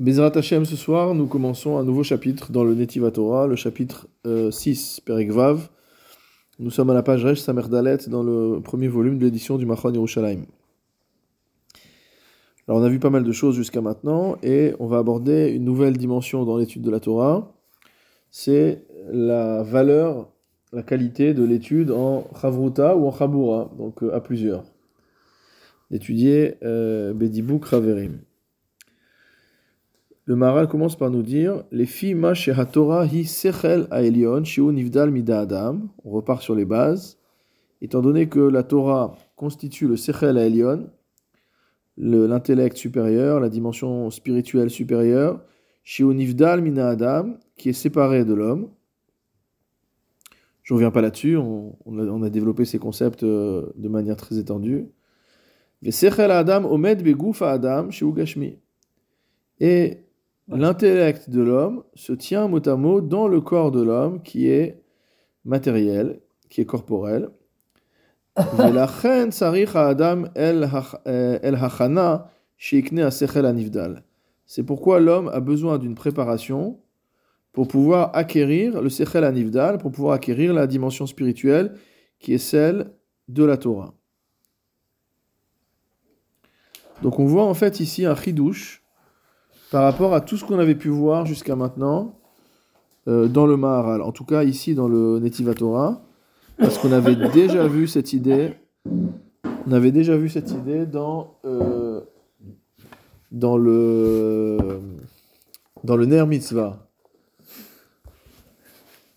Bezrat Hashem, ce soir, nous commençons un nouveau chapitre dans le Netiva Torah, le chapitre euh, 6, Perek Vav. Nous sommes à la page Resh Samerdalet dans le premier volume de l'édition du Machon Yerushalayim. Alors on a vu pas mal de choses jusqu'à maintenant et on va aborder une nouvelle dimension dans l'étude de la Torah. C'est la valeur, la qualité de l'étude en Chavruta ou en Chabura, donc euh, à plusieurs. D'étudier euh, Bedibuk Raverim. Le Maharal commence par nous dire Les filles Torah hi sechel nivdal mida adam. On repart sur les bases. Étant donné que la Torah constitue le sechel aelion, l'intellect supérieur, la dimension spirituelle supérieure, shiu nivdal mina adam, qui est séparé de l'homme. Je ne reviens pas là-dessus, on, a, développé ces concepts euh, de manière très étendue. Vesechel adam omed adam gashmi. Et L'intellect de l'homme se tient mot à mot dans le corps de l'homme qui est matériel, qui est corporel. C'est pourquoi l'homme a besoin d'une préparation pour pouvoir acquérir le sechel anivdal, pour pouvoir acquérir la dimension spirituelle qui est celle de la Torah. Donc on voit en fait ici un chidouche par rapport à tout ce qu'on avait pu voir jusqu'à maintenant euh, dans le Maharal, en tout cas ici dans le Netiva Torah, parce qu'on avait déjà vu cette idée, on avait déjà vu cette idée dans, euh, dans le dans le Ner Mitzvah.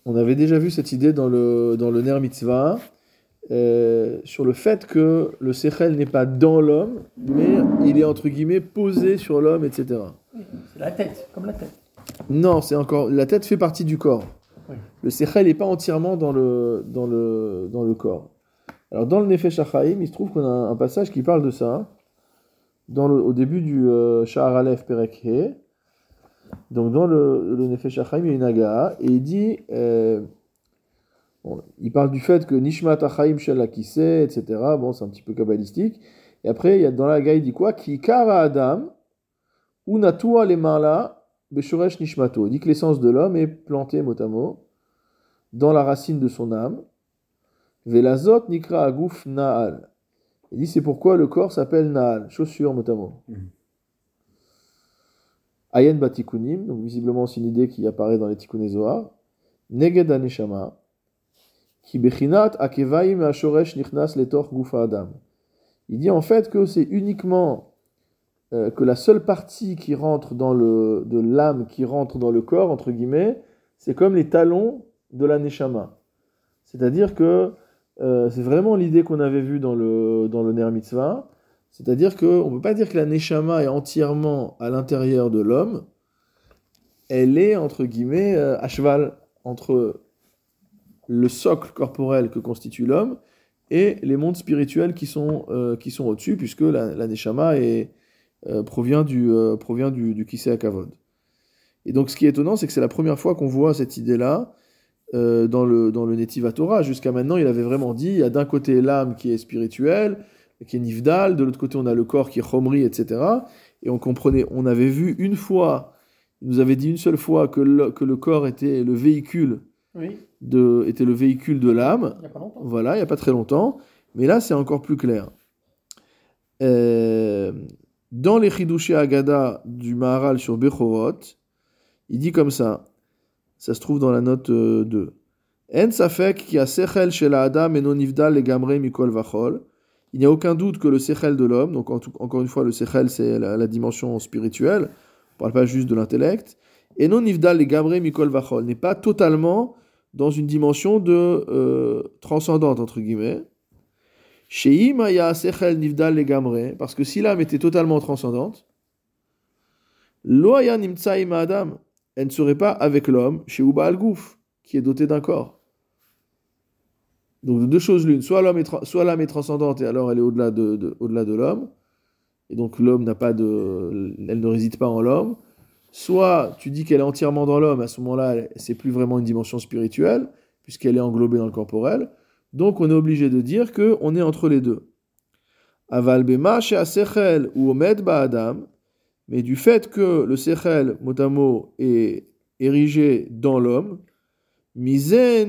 On avait déjà vu cette idée dans le, dans le Ner Mitzvah, euh, sur le fait que le Sechel n'est pas dans l'homme, mais il est entre guillemets posé sur l'homme, etc. C'est la tête, comme la tête. Non, c'est encore. La tête fait partie du corps. Le Sechel n'est pas entièrement dans le, dans, le, dans le corps. Alors, dans le Nefesh HaChaim, il se trouve qu'on a un passage qui parle de ça. Dans le, au début du euh, Shahar Aleph Perek Donc, dans le, le Nefesh HaChaim, il y a une aga, et il dit. Euh, il parle du fait que Nishmat HaChaim Shel etc. Bon, c'est un petit peu kabbalistique. Et après, il y a, dans la il dit quoi? Ki Kara Adam. Unatua lemala beshuresh nishmato. Il dit que l'essence de l'homme est plantée mot à mot dans la racine de son âme. Velazot nikra aguf naal. Il dit c'est pourquoi le corps s'appelle naal, chaussure mot à mot. Mhm. Ayen batikunim, donc visiblement c'est une idée qui apparaît dans les Tikkunezoar. Neged aneshama. Ki bechinat akevaim ashoresh nichnas letor gufa adam. Il dit en fait que c'est uniquement euh, que la seule partie qui rentre dans le, de l'âme qui rentre dans le corps, entre guillemets, c'est comme les talons de la neshama. C'est-à-dire que euh, c'est vraiment l'idée qu'on avait vue dans le, dans le Ner Mitzvah. C'est-à-dire qu'on ne peut pas dire que la neshama est entièrement à l'intérieur de l'homme. Elle est, entre guillemets, euh, à cheval entre le socle corporel que constitue l'homme et les mondes spirituels qui sont, qui sont au-dessus, puisque la, la neshama est, euh, provient du, euh, provient du, du Kisei Akavod. Et donc ce qui est étonnant, c'est que c'est la première fois qu'on voit cette idée-là euh, dans le, dans le Netiva Torah. Jusqu'à maintenant, il avait vraiment dit, il y a d'un côté l'âme qui est spirituelle, qui est Nivdal, de l'autre côté on a le corps qui est Chomri, etc. Et on comprenait, on avait vu une fois, il nous avait dit une seule fois que le, que le corps était le véhicule de, était le véhicule de l'âme. Voilà, il n'y a pas très longtemps. Mais là, c'est encore plus clair. Euh, dans les Chidushé Agada du Maharal sur Bechorot, il dit comme ça, ça se trouve dans la note 2. Euh, en safek qui a sechel chez la Adam et non nivdal gamre mikol vachol. Il n'y a aucun doute que le sechel de l'homme, donc encore une fois, le sechel c'est la, dimension spirituelle, on parle pas juste de l'intellect, et non nivdal gamre mikol vachol, n'est pas totalement dans une dimension de euh, transcendante, entre guillemets. Parce que si l'âme était totalement transcendante, elle ne serait pas avec l'homme, chez Uba al qui est doté d'un corps. Donc deux choses l'une, soit l'homme est, l'âme est transcendante et alors elle est au-delà de, au-delà de l'homme, et donc l'homme n'a pas de, elle ne réside pas en l'homme. Soit tu dis qu'elle est entièrement dans l'homme, à ce moment-là, c'est plus vraiment une dimension spirituelle, puisqu'elle est englobée dans le corporel. Donc on est obligé de dire que on est entre les deux. Aval bema ou omed adam mais du fait que le Sechel, mot est érigé dans l'homme, nivdal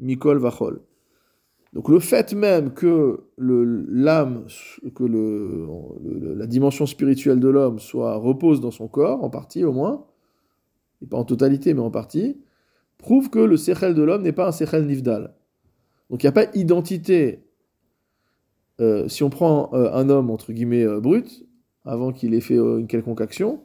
mikol vachol. Donc le fait même que l'âme, que la dimension spirituelle de l'homme soit repose dans son corps, en partie au moins, et pas en totalité mais en partie, prouve que le sechel de l'homme n'est pas un sechel nivdal. Donc il n'y a pas identité. euh, si on prend euh, un homme entre guillemets euh, brut, avant qu'il ait fait une quelconque action,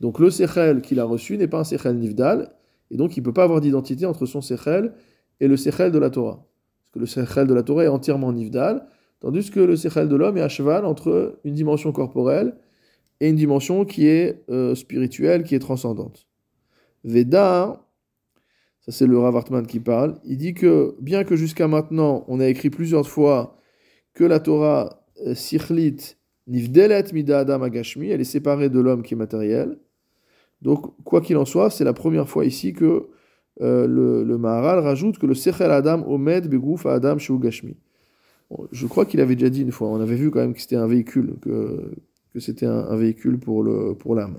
donc le sechel qu'il a reçu n'est pas un sechel nivdal, et donc il ne peut pas avoir d'identité entre son sechel et le sechel de la Torah. Parce que le sechel de la Torah est entièrement nivdal, tandis que le sechel de l'homme est à cheval entre une dimension corporelle et une dimension qui est spirituelle, qui est transcendante. Veda, c'est le Rav Hartman qui parle, il dit que bien que jusqu'à maintenant on a écrit plusieurs fois que la Torah euh, sichlit nivdelet mida adam agashmi, elle est séparée de l'homme qui est matériel. Donc quoi qu'il en soit, c'est la première fois ici que euh, le, Maharal rajoute que le Sechel Adam Omed Begouf Adam Shu Gashmi. Je crois qu'il avait déjà dit une fois, on avait vu quand même que c'était un véhicule, que, c'était un, véhicule pour le pour l'âme.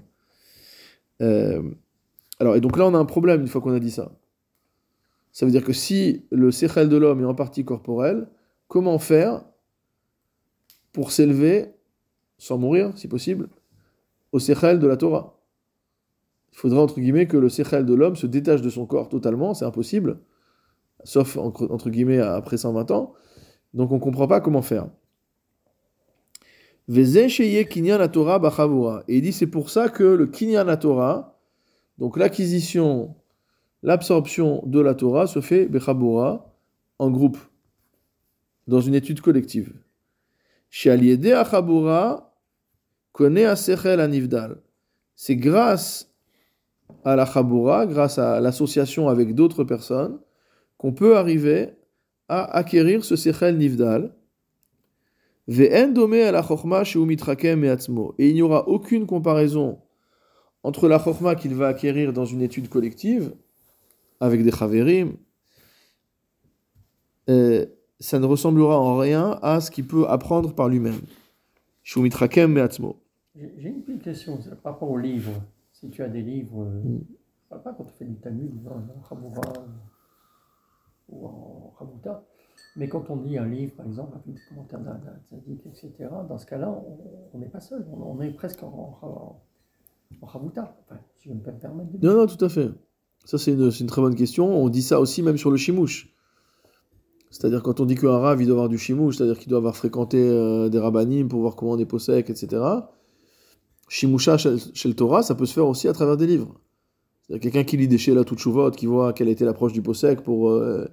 Euh, alors, et donc là, on a un problème une fois qu'on a dit ça. Ça veut dire que si le Sechel de l'homme est en partie corporel, comment faire pour s'élever, sans mourir, si possible, au Sechel de la Torah? Il faudrait entre guillemets que le séchel de l'homme se détache de son corps totalement, c'est impossible, sauf entre, guillemets après 120 ans. Donc on ne comprend pas comment faire. Et il dit c'est pour ça que le kinyan Torah, donc l'acquisition, l'absorption de la Torah se fait en groupe, dans une étude collective. Connaît a sechel anivdal. C'est grâce à la Chaboura, grâce à l'association avec d'autres personnes, qu'on peut arriver à acquérir ce Sechel Nivdal. Et il n'y aura aucune comparaison entre la Chochma qu'il va acquérir dans une étude collective, avec des Chaverim, euh, ça ne ressemblera en rien à ce qu'il peut apprendre par lui-même. J'ai une petite question par rapport aux livres. Si tu as des livres, euh, Mm. pas, pas quand tu fais du Talmud, en Chaboura ou en Chabouta, mais quand on lit un livre, par exemple, avec des commentaires d'un tzaddik, etc., dans ce cas-là, on- n'est pas seul, on, on est presque en, en, enfin, si je me peux me permettre de. Non, non, tout à fait. Ça, c'est une, très bonne question. On dit ça aussi même sur le chimouche. C'est-à-dire quand on dit qu'un rave, il doit avoir du chimouche, c'est-à-dire qu'il doit avoir fréquenté euh, des rabbinim pour voir comment on est possèque, etc. Shimoucha chez, chez le Torah, ça peut se faire aussi à travers des livres. C'est-à-dire quelqu'un qui lit des Sheila Tutshuvot, qui voit quelle était l'approche du possèque pour... euh,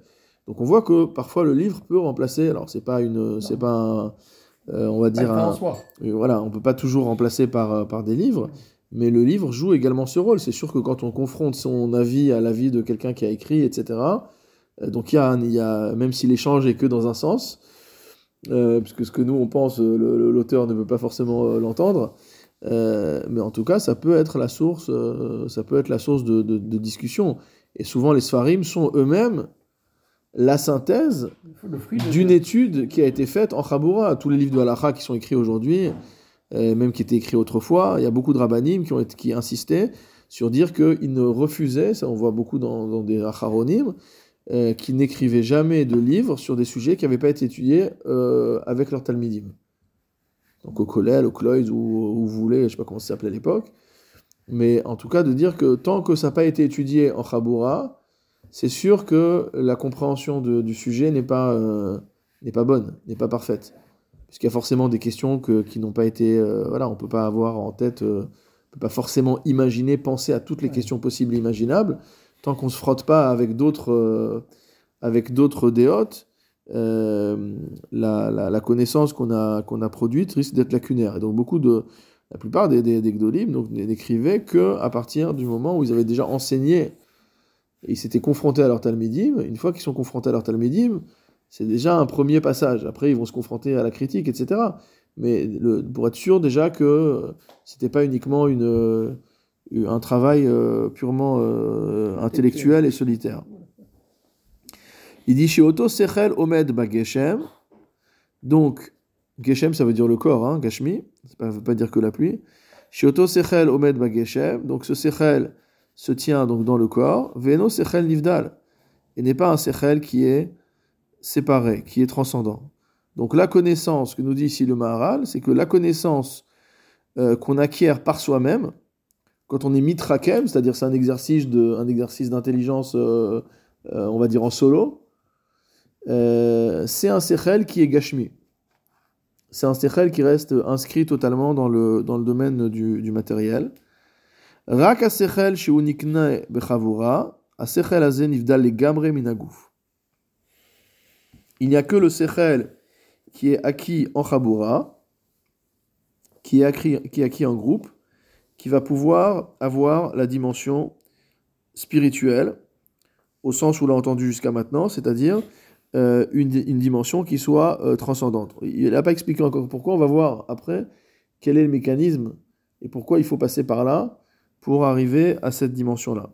Donc on voit que parfois le livre peut remplacer... Alors c'est pas une... C'est pas un... euh, on va Pas dire un... voilà, on peut pas toujours remplacer par, euh, par des livres, mais le livre joue également ce rôle. C'est sûr que quand on confronte son avis à l'avis de quelqu'un qui a écrit, etc., euh, donc il y a, un- il y a même si l'échange est que dans un sens, euh, puisque ce que nous on pense, euh, l'auteur ne veut pas forcément euh, l'entendre, euh, mais en tout cas, ça peut être la source, ça peut être la source de, de- de discussion. Et souvent, les Sfarim sont eux-mêmes la synthèse d'une étude qui a été faite en Chaboura. Tous les livres de Halacha qui sont écrits aujourd'hui, même qui étaient écrits autrefois, il y a beaucoup de rabbinim qui, insistaient sur dire qu'ils ne refusaient, ça on voit beaucoup dans, des acharonim, euh, qui n'écrivaient jamais de livres sur des sujets qui n'avaient pas été étudiés euh, avec leur talmidim. Donc au Kollel, au Kloïd, ou vous voulez, je ne sais pas comment ça s'appelait à l'époque. Mais en tout cas, de dire que tant que ça n'a pas été étudié en Chaboura, c'est sûr que la compréhension du sujet n'est pas, euh, n'est pas bonne, n'est pas parfaite. Puisqu'il y a forcément des questions que- qui n'ont pas été... euh, voilà, on ne peut pas avoir en tête, euh, on ne peut pas forcément imaginer, penser à toutes les Ouais. questions possibles et imaginables, tant qu'on ne se frotte pas avec d'autres euh, avec d'autres déotes, euh, la, la- la connaissance qu'on a, qu'on a produite risque d'être lacunaire. Et donc beaucoup de... La plupart des, des, donc, n'écrivaient qu'à partir du moment où ils avaient déjà enseigné et ils s'étaient confrontés à leur Talmidim. Une fois qu'ils sont confrontés à leur Talmidim, c'est déjà un premier passage. Après, ils vont se confronter à la critique, etc. Mais le- pour être sûr déjà que c'était pas uniquement une, euh, un travail euh, purement euh, intellectuel et solitaire. Il dit chez Otto Sechel Omed Bageshem. Donc, Geshem, ça veut dire le corps, hein, Gashmi, ça ne veut pas dire que la pluie. Shioto Sechel Omed Bageshem, donc ce Sechel se tient donc dans le corps. Veno Sechel Nivdal, et n'est pas un Sechel qui est séparé, qui est transcendant. Donc la connaissance que nous dit ici le Maharal, c'est que la connaissance euh, qu'on acquiert par soi-même, quand on est mitrakem, c'est-à-dire c'est un exercice de, un exercice d'intelligence, euh, euh, on va dire en solo, c'est un sechel qui est gashmi. C'est un sechel qui reste inscrit totalement dans le, dans le domaine du, matériel. Rak sechel sheunikne bechavura, sechel azen nifdal le gamre minaguf. Il n'y a que le sechel qui est acquis en Chabura, qui est acquis, en groupe, qui va pouvoir avoir la dimension spirituelle, au sens où l'a entendu jusqu'à maintenant, c'est-à-dire euh, une, dimension qui soit euh, transcendante. Il n'a pas expliqué encore pourquoi, on va voir après quel est le mécanisme et pourquoi il faut passer par là pour arriver à cette dimension-là.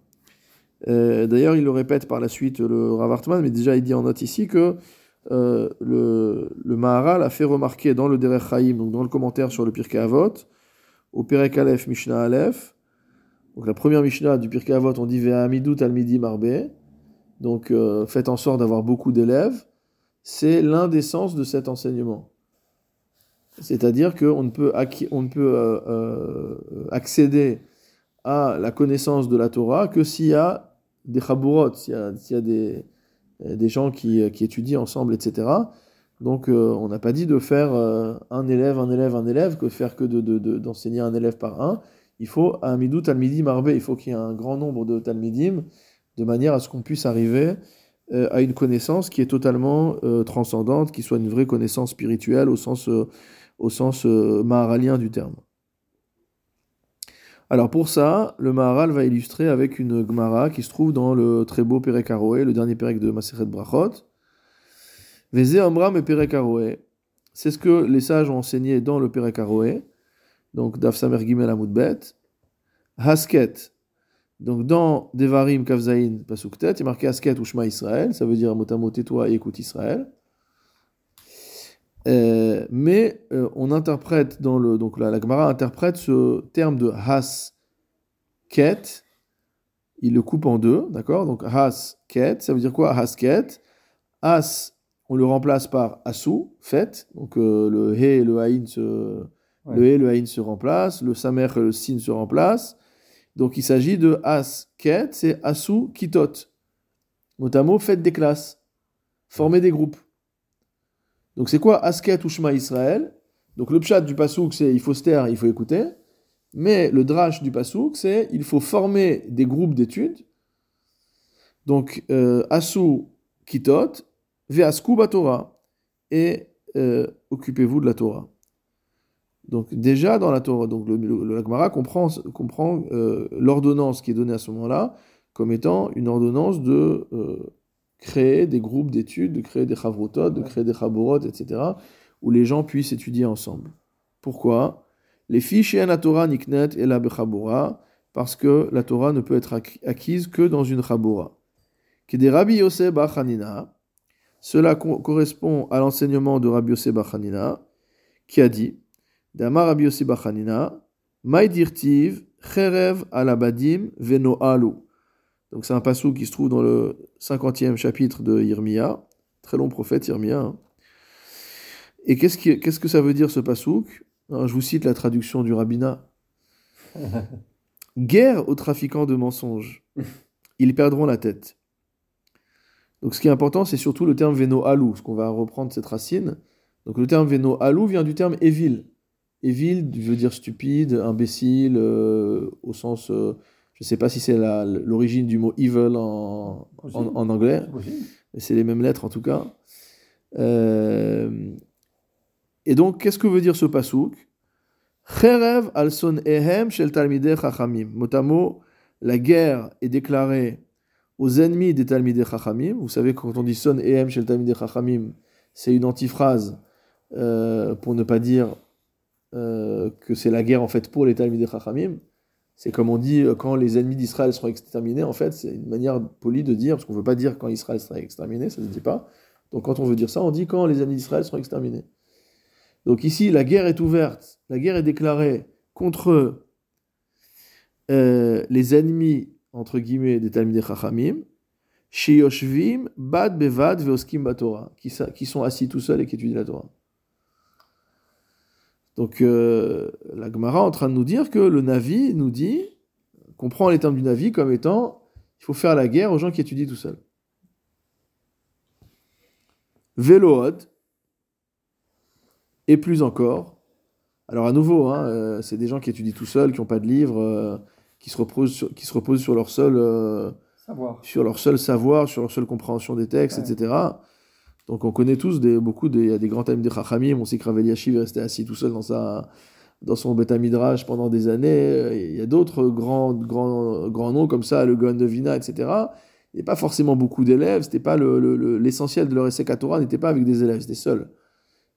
Euh, D'ailleurs, il le répète par la suite, le Rav Hartman, mais déjà il dit en note ici que euh, le, le Maharal a fait remarquer dans le Derech Chaim, donc dans le commentaire sur le Pirkei Avot, au Perek Aleph Mishnah Aleph, donc la première Mishnah du Pirkei Avot, on dit Ve'amidut Talmidi Marbe, donc euh, faites en sorte d'avoir beaucoup d'élèves, c'est l'un des sens de cet enseignement. C'est-à-dire qu'on ne peut, on peut euh, accéder à la connaissance de la Torah que s'il y a des chaburot, s'il y a, des, des gens qui, qui, étudient ensemble, etc. Donc euh, on n'a pas dit de faire euh, un élève, un élève, un élève, que faire que d'enseigner de, de, un élève par un. Il faut un midou talmidim arbe, il faut qu'il y ait un grand nombre de talmidim, de manière à ce qu'on puisse arriver euh, à une connaissance qui est totalement transcendante, qui soit une vraie connaissance spirituelle au sens, au sens maharalien du terme. Alors pour ça, le Maharal va illustrer avec une Gemara qui se trouve dans le très beau Perek Aroé, le dernier Perek de Maseret Brachot. Veze Amram et Perek Aroé. C'est ce que les sages ont enseigné dans le Perek Aroé. Donc Daf Samer Gimel Amoudbet. Hasket. Donc dans Devarim Kavzaïn Pasuktet, il est marqué Hasket ou Shema Israël. Ça veut dire motamo tais-toi et écoute Israël. Euh, mais euh, on interprète dans le donc la, la Gemara interprète ce terme de has ket, il le coupe en deux, d'accord? Donc has ket, ça veut dire quoi? Has ket, as on le remplace par asu, fait, donc euh, le he et le haïn se ouais. le he et le haïn se remplacent, le samer et le sin se remplacent. Donc il s'agit de as ket, c'est asu kitot. Notamment faites des classes, former des groupes. Donc c'est quoi Asket ou Shema Israël? Donc le pshat du pasouk c'est il faut se taire, il faut écouter. Mais le drash du pasouk c'est il faut former des groupes d'études. Donc euh, Asu Kitot, Veasku Torah et euh, occupez-vous de la Torah. Donc déjà dans la Torah, donc le, le, comprend euh, l'ordonnance qui est donnée à ce moment-là comme étant une ordonnance de créer des groupes d'études, de créer des chavrotot, de créer des chaborot, etc., où les gens puissent étudier ensemble. Pourquoi? Les fiches et la Torah niknet et la bechabora, parce que la Torah ne peut être acquise que dans une chabora. Que des Rabbi Yosef Bachanina, cela co correspond à l'enseignement de Rabbi Yosef Bachanina, qui a dit Damar Rabbi Yosef Bachanina, Maïdirtiv, Cherev alabadim veno alu. Donc c'est un passou qui se trouve dans le 50e chapitre de Yirmiya, très long prophète Yirmiya. Hein. Et qu'est-ce, qui, qu'est-ce que ça veut dire ce passouk Je vous cite la traduction du rabbinat. Guerre aux trafiquants de mensonges. Ils perdront la tête. Donc ce qui est important, c'est surtout le terme veno alou, ce qu'on va reprendre cette racine. Donc le terme veno alou vient du terme évil. Évil veut dire stupide, imbécile, euh, au sens... Euh, je ne sais pas si c'est l'origine du mot evil en, en, en anglais, mais c'est les mêmes lettres en tout cas. Euh, et donc, qu'est-ce que veut dire ce pasouk? Cherev al son ehem shel talmidei chachamim. Motamo, la guerre est déclarée aux ennemis des talmidei chachamim. Vous savez, quand on dit son ehem shel talmidei chachamim, c'est une antiphrase euh, pour ne pas dire euh, que c'est la guerre en fait pour les talmidei chachamim. C'est comme on dit euh, quand les ennemis d'Israël seront exterminés, en fait, c'est une manière polie de dire, parce qu'on ne veut pas dire quand Israël sera exterminé, ça ne se dit pas. Donc quand on veut dire ça, on dit quand les ennemis d'Israël seront exterminés. Donc ici, la guerre est ouverte, la guerre est déclarée contre euh, les ennemis, entre guillemets, des Talmidei Chachamim, Sheyoshvim, Bad Bevad, Veoskim Batora, qui sont assis tout seuls et qui étudient la Torah. Donc euh, la Gemara est en train de nous dire que le Navi nous dit, comprend les termes du Navi comme étant, il faut faire la guerre aux gens qui étudient tout seuls. Vélood, et plus encore. Alors à nouveau, hein, euh, c'est des gens qui étudient tout seuls, qui n'ont pas de livre, euh, qui, se reposent sur, qui se reposent sur leur seul, Savoir. sur leur seul savoir, sur leur seule compréhension des textes, Ouais. etc. Donc on connaît tous des, beaucoup de, il y a des grands thèmes des Chachamim, on sait que est resté assis tout seul dans, sa, dans son Beth Midrash pendant des années, il y a d'autres grands, grands, grands noms comme ça, le Gaon de Vina, etc. Il n'y a pas forcément beaucoup d'élèves, c'était pas le- le- l'essentiel de leur essai Torah n'était pas avec des élèves, c'était seul.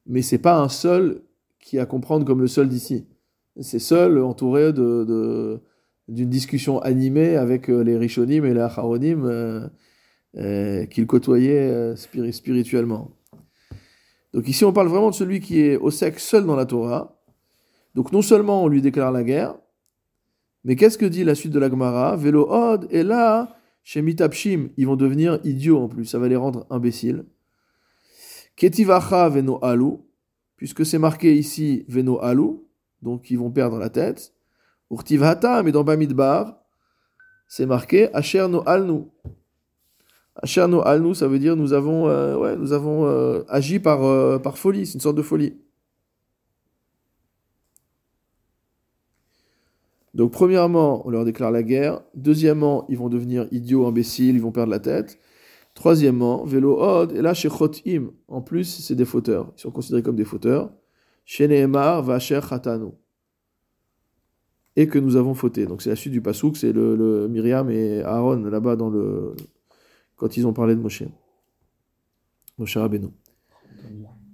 Mais c'est pas un seul qui a à comprendre comme le seul d'ici. C'est seul entouré de, de- d'une discussion animée avec euh, les Rishonim et les Acharonim euh, qu'il côtoyait euh, spiri- spirituellement. Donc ici, on parle vraiment de celui qui est au sec seul dans la Torah. Donc non seulement on lui déclare la guerre, mais qu'est-ce que dit la suite de la Gemara? Velo od, et là, chez Mitapshim, ils vont devenir idiots en plus, ça va les rendre imbéciles. Ketivacha veno alu, puisque c'est marqué ici veno alu, donc ils vont perdre la tête. Urtivhata, mais dans Bamidbar, c'est marqué Asher no alnu. Asher no alnu, ça veut dire nous avons, euh, ouais, nous avons euh, agi par, euh, par folie, c'est une sorte de folie. Donc, premièrement, on leur déclare la guerre. Deuxièmement, ils vont devenir idiots, imbéciles, ils vont perdre la tête. Troisièmement, vélo od, et là, chez Chotim, en plus, c'est des fauteurs. Ils sont considérés comme des fauteurs. Chez Nehemar, Vacher. Et que nous avons fauté. Donc, c'est la suite du Passouk, c'est le Myriam et Aaron, là-bas, dans le. Quand ils ont parlé de Moshe. Moshe Rabbeinu.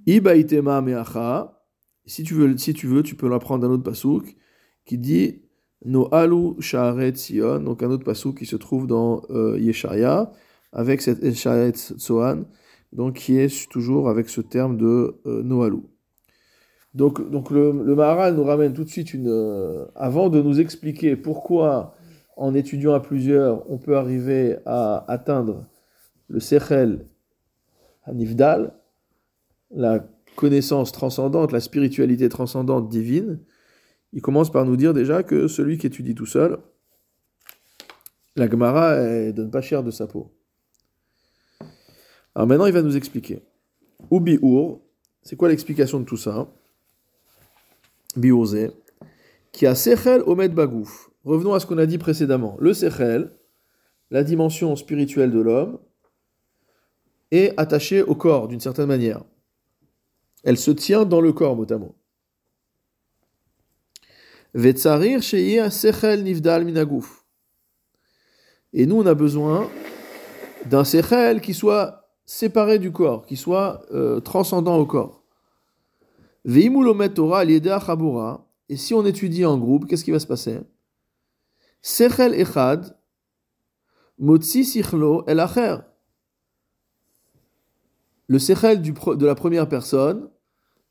Ibaitema meacha. Si tu veux, si tu veux, tu peux l'apprendre d'un autre pasouk qui dit No alu sha'aret Sion, donc un autre pasouk qui se trouve dans euh, Yesharia avec cette Esharet Tsoan, donc qui est toujours avec ce terme de euh. Donc, donc le, le Maharal nous ramène tout de suite une. euh, avant de nous expliquer pourquoi, en étudiant à plusieurs, on peut arriver à atteindre le Sechel Hanifdal, la connaissance transcendante, la spiritualité transcendante divine, il commence par nous dire déjà que celui qui étudie tout seul, la Gemara ne donne pas cher de sa peau. Alors maintenant, il va nous expliquer. Ou bi'ur, c'est quoi l'explication de tout ça? Bi'urze, qui a sechel omed bagouf. Revenons à ce qu'on a dit précédemment. Le sechel, la dimension spirituelle de l'homme, attachée au corps d'une certaine manière. Elle se tient dans le corps, minagouf. Et nous, on a besoin d'un sechel qui soit séparé du corps, qui soit euh, transcendant au corps. Et si on étudie en groupe, qu'est-ce qui va se passer? Sechel echad motzi sichlo el acher. Le sechel de la première personne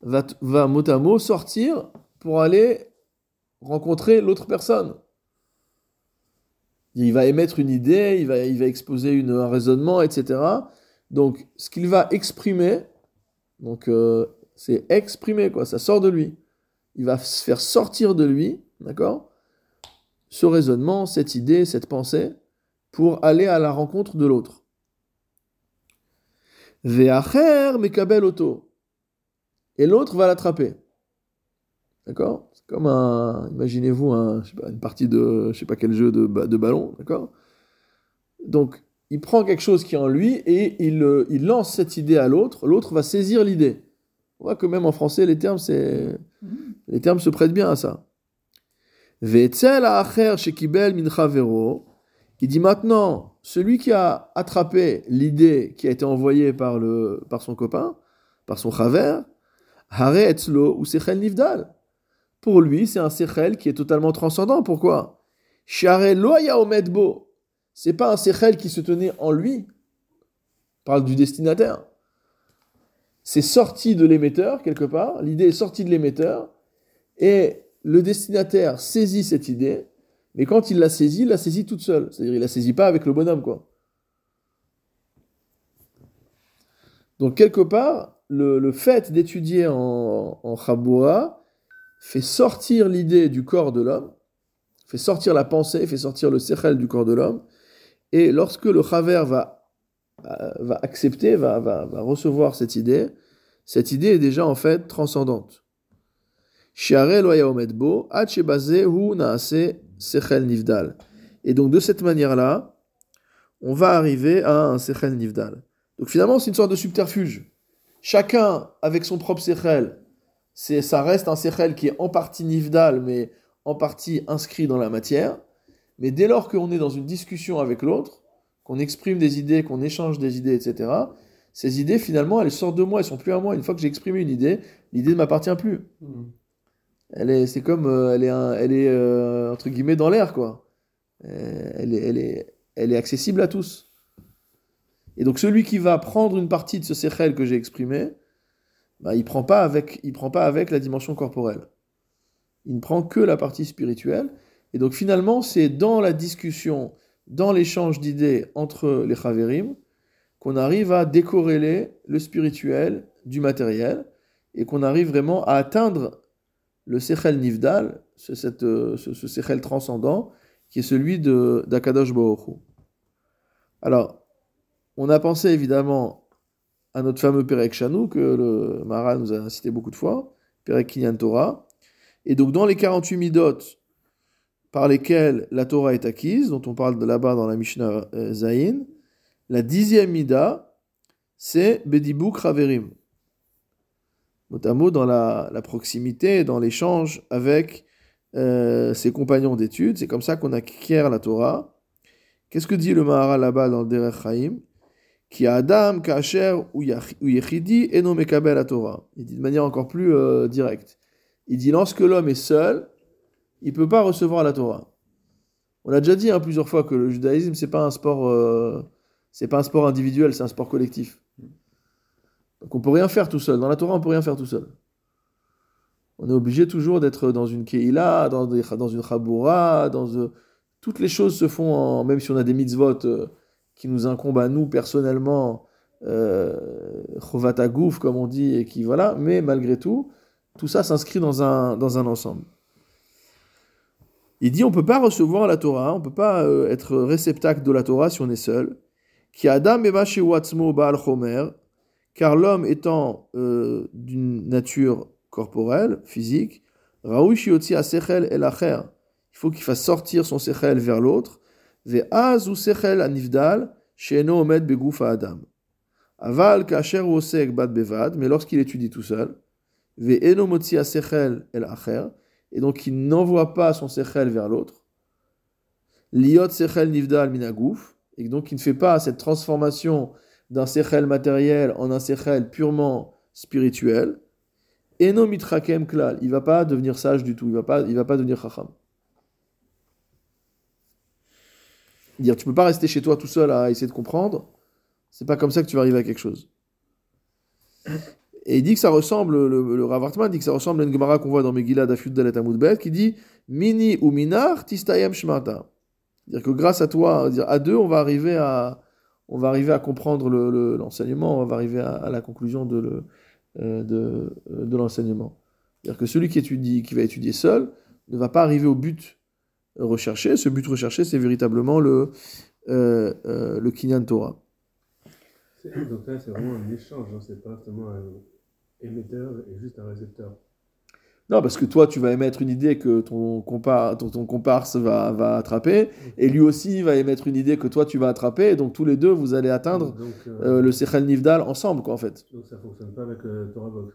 va, mot à mot sortir pour aller rencontrer l'autre personne. Il va émettre une idée, il va, exposer un raisonnement, etc. Donc, ce qu'il va exprimer, donc euh, c'est exprimer, quoi, ça sort de lui. Il va se faire sortir de lui, d'accord Ce raisonnement, cette idée, cette pensée, pour aller à la rencontre de l'autre. Ve'acher mekabel auto. Et l'autre va l'attraper. D'accord? C'est comme un. Imaginez-vous un, je sais pas, une partie de. Je sais pas quel jeu de, ba- de ballon, d'accord? Donc, il prend quelque chose qui est en lui et il, euh, il lance cette idée à l'autre. L'autre va saisir l'idée. On voit que même en français, les termes, c'est. Les termes se prêtent bien à ça. Ve'etzel ha'acher shekibel min chavero. Il dit maintenant, celui qui a attrapé l'idée qui a été envoyée par, le, par son copain, par son chaver, hare etzlo ou sechel nivdal. Pour lui, c'est un sechel qui est totalement transcendant. Pourquoi? Share lo haya omed bo. C'est pas un sechel qui se tenait en lui. On parle du destinataire. c'est sorti de l'émetteur quelque part, l'idée est sortie de l'émetteur, et le destinataire saisit cette idée, mais quand il l'a saisit, il la saisit toute seule. C'est-à-dire, il la saisit pas avec le bonhomme, quoi. Donc, quelque part, le, fait d'étudier en, en fait sortir l'idée du corps de l'homme, fait sortir la pensée, fait sortir le sechel du corps de l'homme, et lorsque le chaver va, va accepter, va, recevoir cette idée, cette idée est déjà en fait transcendante. Et donc de cette manière-là, on va arriver à un sechel nivdal. Donc finalement, c'est une sorte de subterfuge. Chacun avec son propre sechel, ça reste un sechel qui est en partie nivdal, mais en partie inscrit dans la matière. Mais dès lors qu'on est dans une discussion avec l'autre, qu'on exprime des idées, qu'on échange des idées, etc., ces idées, finalement, elles sortent de moi, elles sont plus à moi. Une fois que j'ai exprimé une idée, l'idée ne m'appartient plus. Hmm. Elle est, c'est comme, euh, elle est, elle est euh, entre guillemets dans l'air, quoi. Euh, elle est, elle est, elle est accessible à tous. Et donc celui qui va prendre une partie de ce sechel que j'ai exprimé, bah, il prend pas avec, il prend pas avec la dimension corporelle. Il ne prend que la partie spirituelle. Et donc finalement, c'est dans la discussion, dans l'échange d'idées entre les chaverim, qu'on arrive à décorréler le spirituel du matériel et qu'on arrive vraiment à atteindre le Sechel Nivdal, ce, ce, Sechel transcendant, qui est celui d'Akadosh Baruch Alors, on a pensé évidemment à notre fameux Perek Shanou, que le Maharal nous a cité beaucoup de fois, Perek Kinyan Torah. Et donc, dans les 48 midot par lesquels la Torah est acquise, dont on parle de là-bas dans la Mishnah euh, Zayin, la dixième mida, c'est Bedibuk Raverim. Notamment dans la, proximité, dans l'échange avec euh, ses compagnons d'études. C'est comme ça qu'on acquiert la Torah. Qu'est-ce que dit le Maharal là-bas dans le Derech Chaim? Qui Adam, Kacher ou Yechidi et non la Torah. Il dit de manière encore plus euh, directe. Il dit lorsque l'homme est seul, il peut pas recevoir la Torah. On a déjà dit hein, plusieurs fois que le judaïsme, c'est pas un sport euh, c'est pas un sport individuel, c'est un sport collectif. Donc on peut rien faire tout seul. Dans la Torah, on peut rien faire tout seul. On est obligé toujours d'être dans une keila, dans, une chaboura, dans euh, toutes les choses se font même si on a des mitzvot euh, qui nous incombent à nous personnellement, euh, gouf comme on dit et qui voilà, mais malgré tout, tout ça s'inscrit dans un ensemble. Il dit on peut pas recevoir la Torah, on peut pas euh, être réceptacle de la Torah si on est seul. Qui Adam Baal Chomer, car l'homme étant euh, d'une nature corporelle, physique, Raoui Sechel El Acher, il faut qu'il fasse sortir son Sechel vers l'autre, Ve'az ou Sechel Anivdal, Sheno Omed Begoufa Adam. Aval Kacher Osek Bad Bevad, mais lorsqu'il étudie tout seul, Ve'eno Motzi Sechel El Acher, et donc il n'envoie pas son Sechel vers l'autre, Liot Sechel Nivdal Minagouf, et donc il ne fait pas cette transformation d'un sechel matériel en un sechel purement spirituel, eno mitrakem klal, il va pas devenir sage du tout, il va pas, il va pas devenir chacham. Dire, tu peux pas rester chez toi tout seul à essayer de comprendre, c'est pas comme ça que tu vas arriver à quelque chose. Et il dit que ça ressemble, le, le Ravartman dit que ça ressemble à une Gemara qu'on voit dans Megillah d'Afyud Dalet Amudbet, qui dit Mini ou minar tistayem shmata. C'est-à-dire que grâce à toi, à deux, on va arriver à, on va arriver à comprendre l'enseignement, on va arriver à, la conclusion euh, euh, de l'enseignement. C'est-à-dire que celui qui, étudie, qui va étudier seul ne va pas arriver au but recherché. Ce but recherché, c'est véritablement le, euh, Kinyan Torah. Donc là, c'est vraiment un échange, hein. c'est pas seulement un émetteur et juste un récepteur. Non, parce que toi, tu vas émettre une idée que ton, ton, comparse va, va, attraper, et lui aussi va émettre une idée que toi, tu vas attraper, et donc tous les deux, vous allez atteindre euh, euh, le Sechel Nivdal ensemble, quoi, en fait. Donc ça ne fonctionne pas avec euh, Torah Box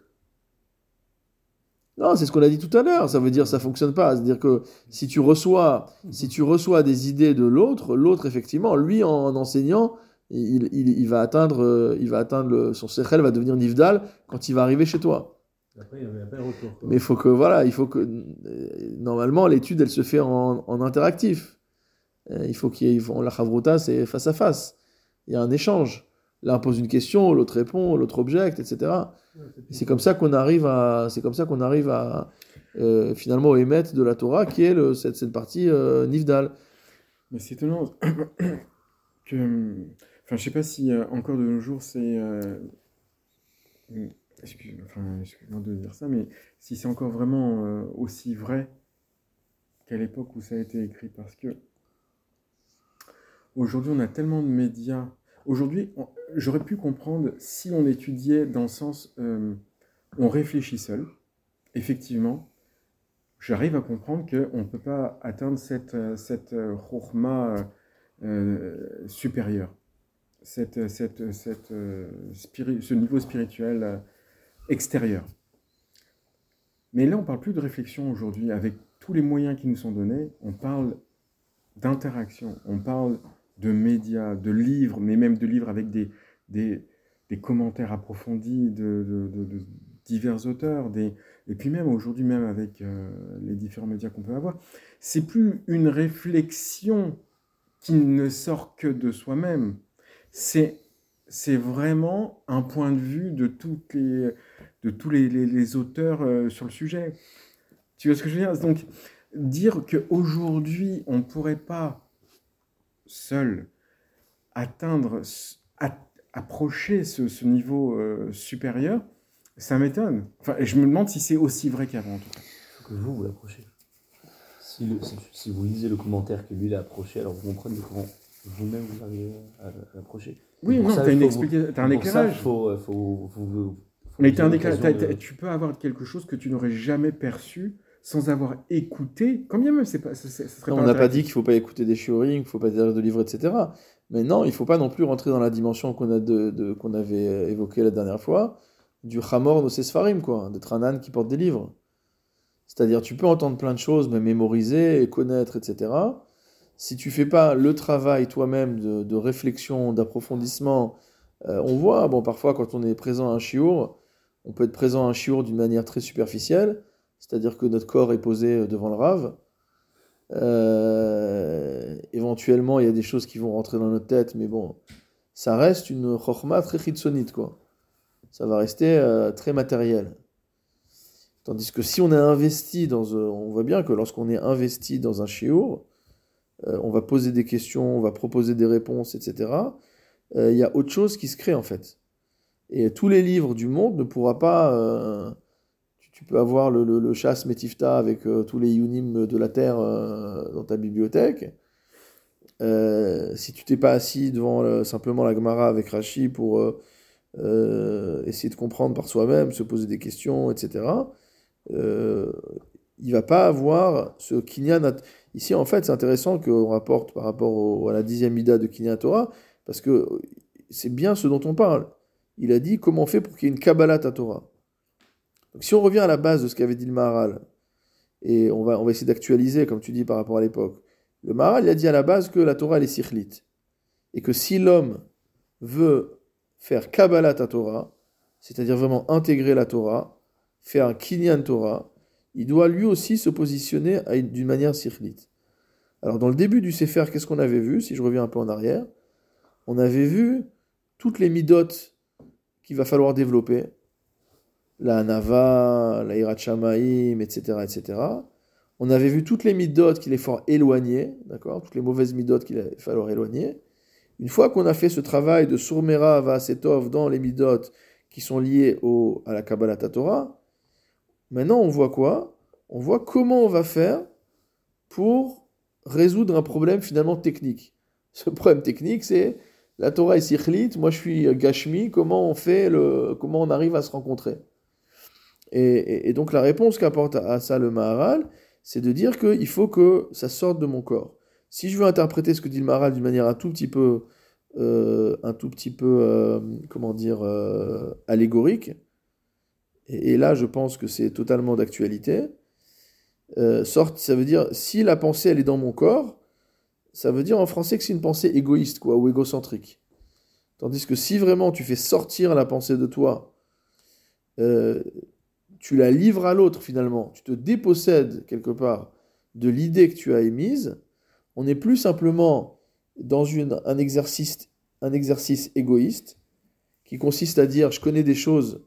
non, c'est ce qu'on a dit tout à l'heure. Ça veut dire ça fonctionne pas. C'est-à-dire que si tu reçois, si tu reçois des idées de l'autre, l'autre effectivement, lui en enseignant, il, il, va atteindre, il va atteindre son sechel va devenir nivdal quand il va arriver chez toi. Mais il faut que, voilà, il faut que. Normalement, l'étude, elle se fait en, en interactif. Euh, il faut qu'il y ait. La chavruta, c'est face à face. Il y a un échange. L'un pose une question, l'autre répond, l'autre objecte, etc. C'est comme ça qu'on arrive à, c'est comme ça qu'on arrive à euh, finalement émettre de la Torah, qui est le, cette, cette partie euh, nifdal. Mais c'est étonnant que. Enfin, je sais pas si euh, encore de nos jours c'est. Euh, excuse, enfin, excuse-moi de dire ça, mais si c'est encore vraiment euh, aussi vrai qu'à l'époque où ça a été écrit, parce que aujourd'hui on a tellement de médias. Aujourd'hui, j'aurais pu comprendre si on étudiait dans le sens, euh, on réfléchit seul. Effectivement, j'arrive à comprendre qu'on ne peut pas atteindre cette, euh, cette euh, supérieure, cette, cette, cette, ce niveau spirituel euh, extérieur. Mais là, on ne parle plus de réflexion aujourd'hui. Avec tous les moyens qui nous sont donnés, on parle d'interaction, on parle de médias, de livres, mais même de livres avec des, des, commentaires approfondis de, divers auteurs, et puis même aujourd'hui, même avec euh, les différents médias qu'on peut avoir, c'est plus une réflexion qui ne sort que de soi-même. C'est c'est vraiment un point de vue de, les, de tous les, les- auteurs euh, sur le sujet. Tu vois ce que je veux dire? Donc, dire qu'aujourd'hui, on ne pourrait pas seul atteindre, approcher ce, ce niveau euh, supérieur, ça m'étonne. Enfin, et je me demande si c'est aussi vrai qu'avant, cas. faut que vous, vous l'approchez. Si, si, vous lisez le commentaire que lui il a approché, alors vous comprenez comment vous-même vous arrivez à, l'approcher. Oui, non, ça, tu as, il une explica- t'as un ça, éclairage. faut, euh, faut, faut, faut- faut Mais t'as un éclairage. t'as- de- tu peux avoir quelque chose que tu n'aurais jamais perçu sans avoir écouté. Quand bien même, c'est pas, ce serait Non, pas on n'a pas dit qu'il faut pas écouter des shiurim, qu'il faut pas lire de livres, etc. Mais non, il faut pas non plus rentrer dans la dimension qu'on a de, de- qu'on avait euh, évoquée la dernière fois, du chamor no sesfarim, quoi, d'être un âne qui porte des livres. C'est-à-dire, tu peux entendre plein de choses, mais mémoriser et connaître, etc. Si tu fais pas le travail toi-même de, réflexion, d'approfondissement, euh, on voit, bon, parfois quand on est présent à un shiur, on peut être présent à un shiur d'une manière très superficielle, c'est-à-dire que notre corps est posé devant le rave. Euh, éventuellement, il y a des choses qui vont rentrer dans notre tête, mais bon, ça reste une chokhma très chitsonite, quoi. Ça va rester euh, très matériel. Tandis que si on est investi dans... euh, on voit bien que lorsqu'on est investi dans un shiur, euh, on va poser des questions, on va proposer des réponses, etc. euh, Il y a autre chose qui se crée, en fait. Et tous les livres du monde ne pourra pas... euh, tu, peux avoir le, chasse Metifta avec tous les yunim de la terre dans ta bibliothèque. Si tu t'es pas assis devant le- simplement la Gemara avec Rashi pour essayer de comprendre par soi-même, se poser des questions, etc., il va pas avoir ce Kinyan. Ici, en fait, c'est intéressant qu'on rapporte par rapport à la dixième Mida de Kinyan Torah, parce que c'est bien ce dont on parle. Il a dit comment on fait pour qu'il y ait une Kabbalah Torah. Donc, si on revient à la base de ce qu'avait dit le Maharal, et on va, essayer d'actualiser, comme tu dis, par rapport à l'époque, le Maharal, a dit à la base que la Torah, est sichlite. Et que si l'homme veut faire Kabbalah Torah, c'est-à-dire vraiment intégrer la Torah, faire un Kinyan Torah, il doit lui aussi se positionner d'une manière sichlite. Alors, dans le début du Sefer, qu'est-ce qu'on avait vu Si je reviens un peu en arrière, on avait vu toutes les midotes qu'il va falloir développer la Nava, la Hirat Shamaim, etc., etc. On avait vu toutes les midotes qu'il est fort éloigner, d'accord? Toutes les mauvaises midotes qu'il va falloir éloigner. Une fois qu'on a fait ce travail de Surmera Vaasetov dans les midotes qui sont liées au, à la Kabbalah Torah, maintenant on voit quoi? On voit comment on va faire pour résoudre un problème finalement technique. Ce problème technique, c'est la Torah est sikhlit, moi je suis Gashmi, comment on fait comment on arrive à se rencontrer? Et, donc la réponse qu'apporte à, à ça le Maharal, c'est de dire qu'il faut que ça sorte de mon corps. Si je veux interpréter ce que dit le Maharal d'une manière un tout petit peu, euh, un tout petit peu, euh, comment dire, euh, allégorique, et, là je pense que c'est totalement d'actualité, euh, sorte, ça veut dire si la pensée elle est dans mon corps, ça veut dire en français que c'est une pensée égoïste quoi, ou égocentrique. Tandis que si vraiment tu fais sortir la pensée de toi, euh, tu la livres à l'autre finalement, tu te dépossèdes quelque part de l'idée que tu as émise, on n'est plus simplement dans une, un, exercice, un exercice égoïste, qui consiste à dire je connais des choses,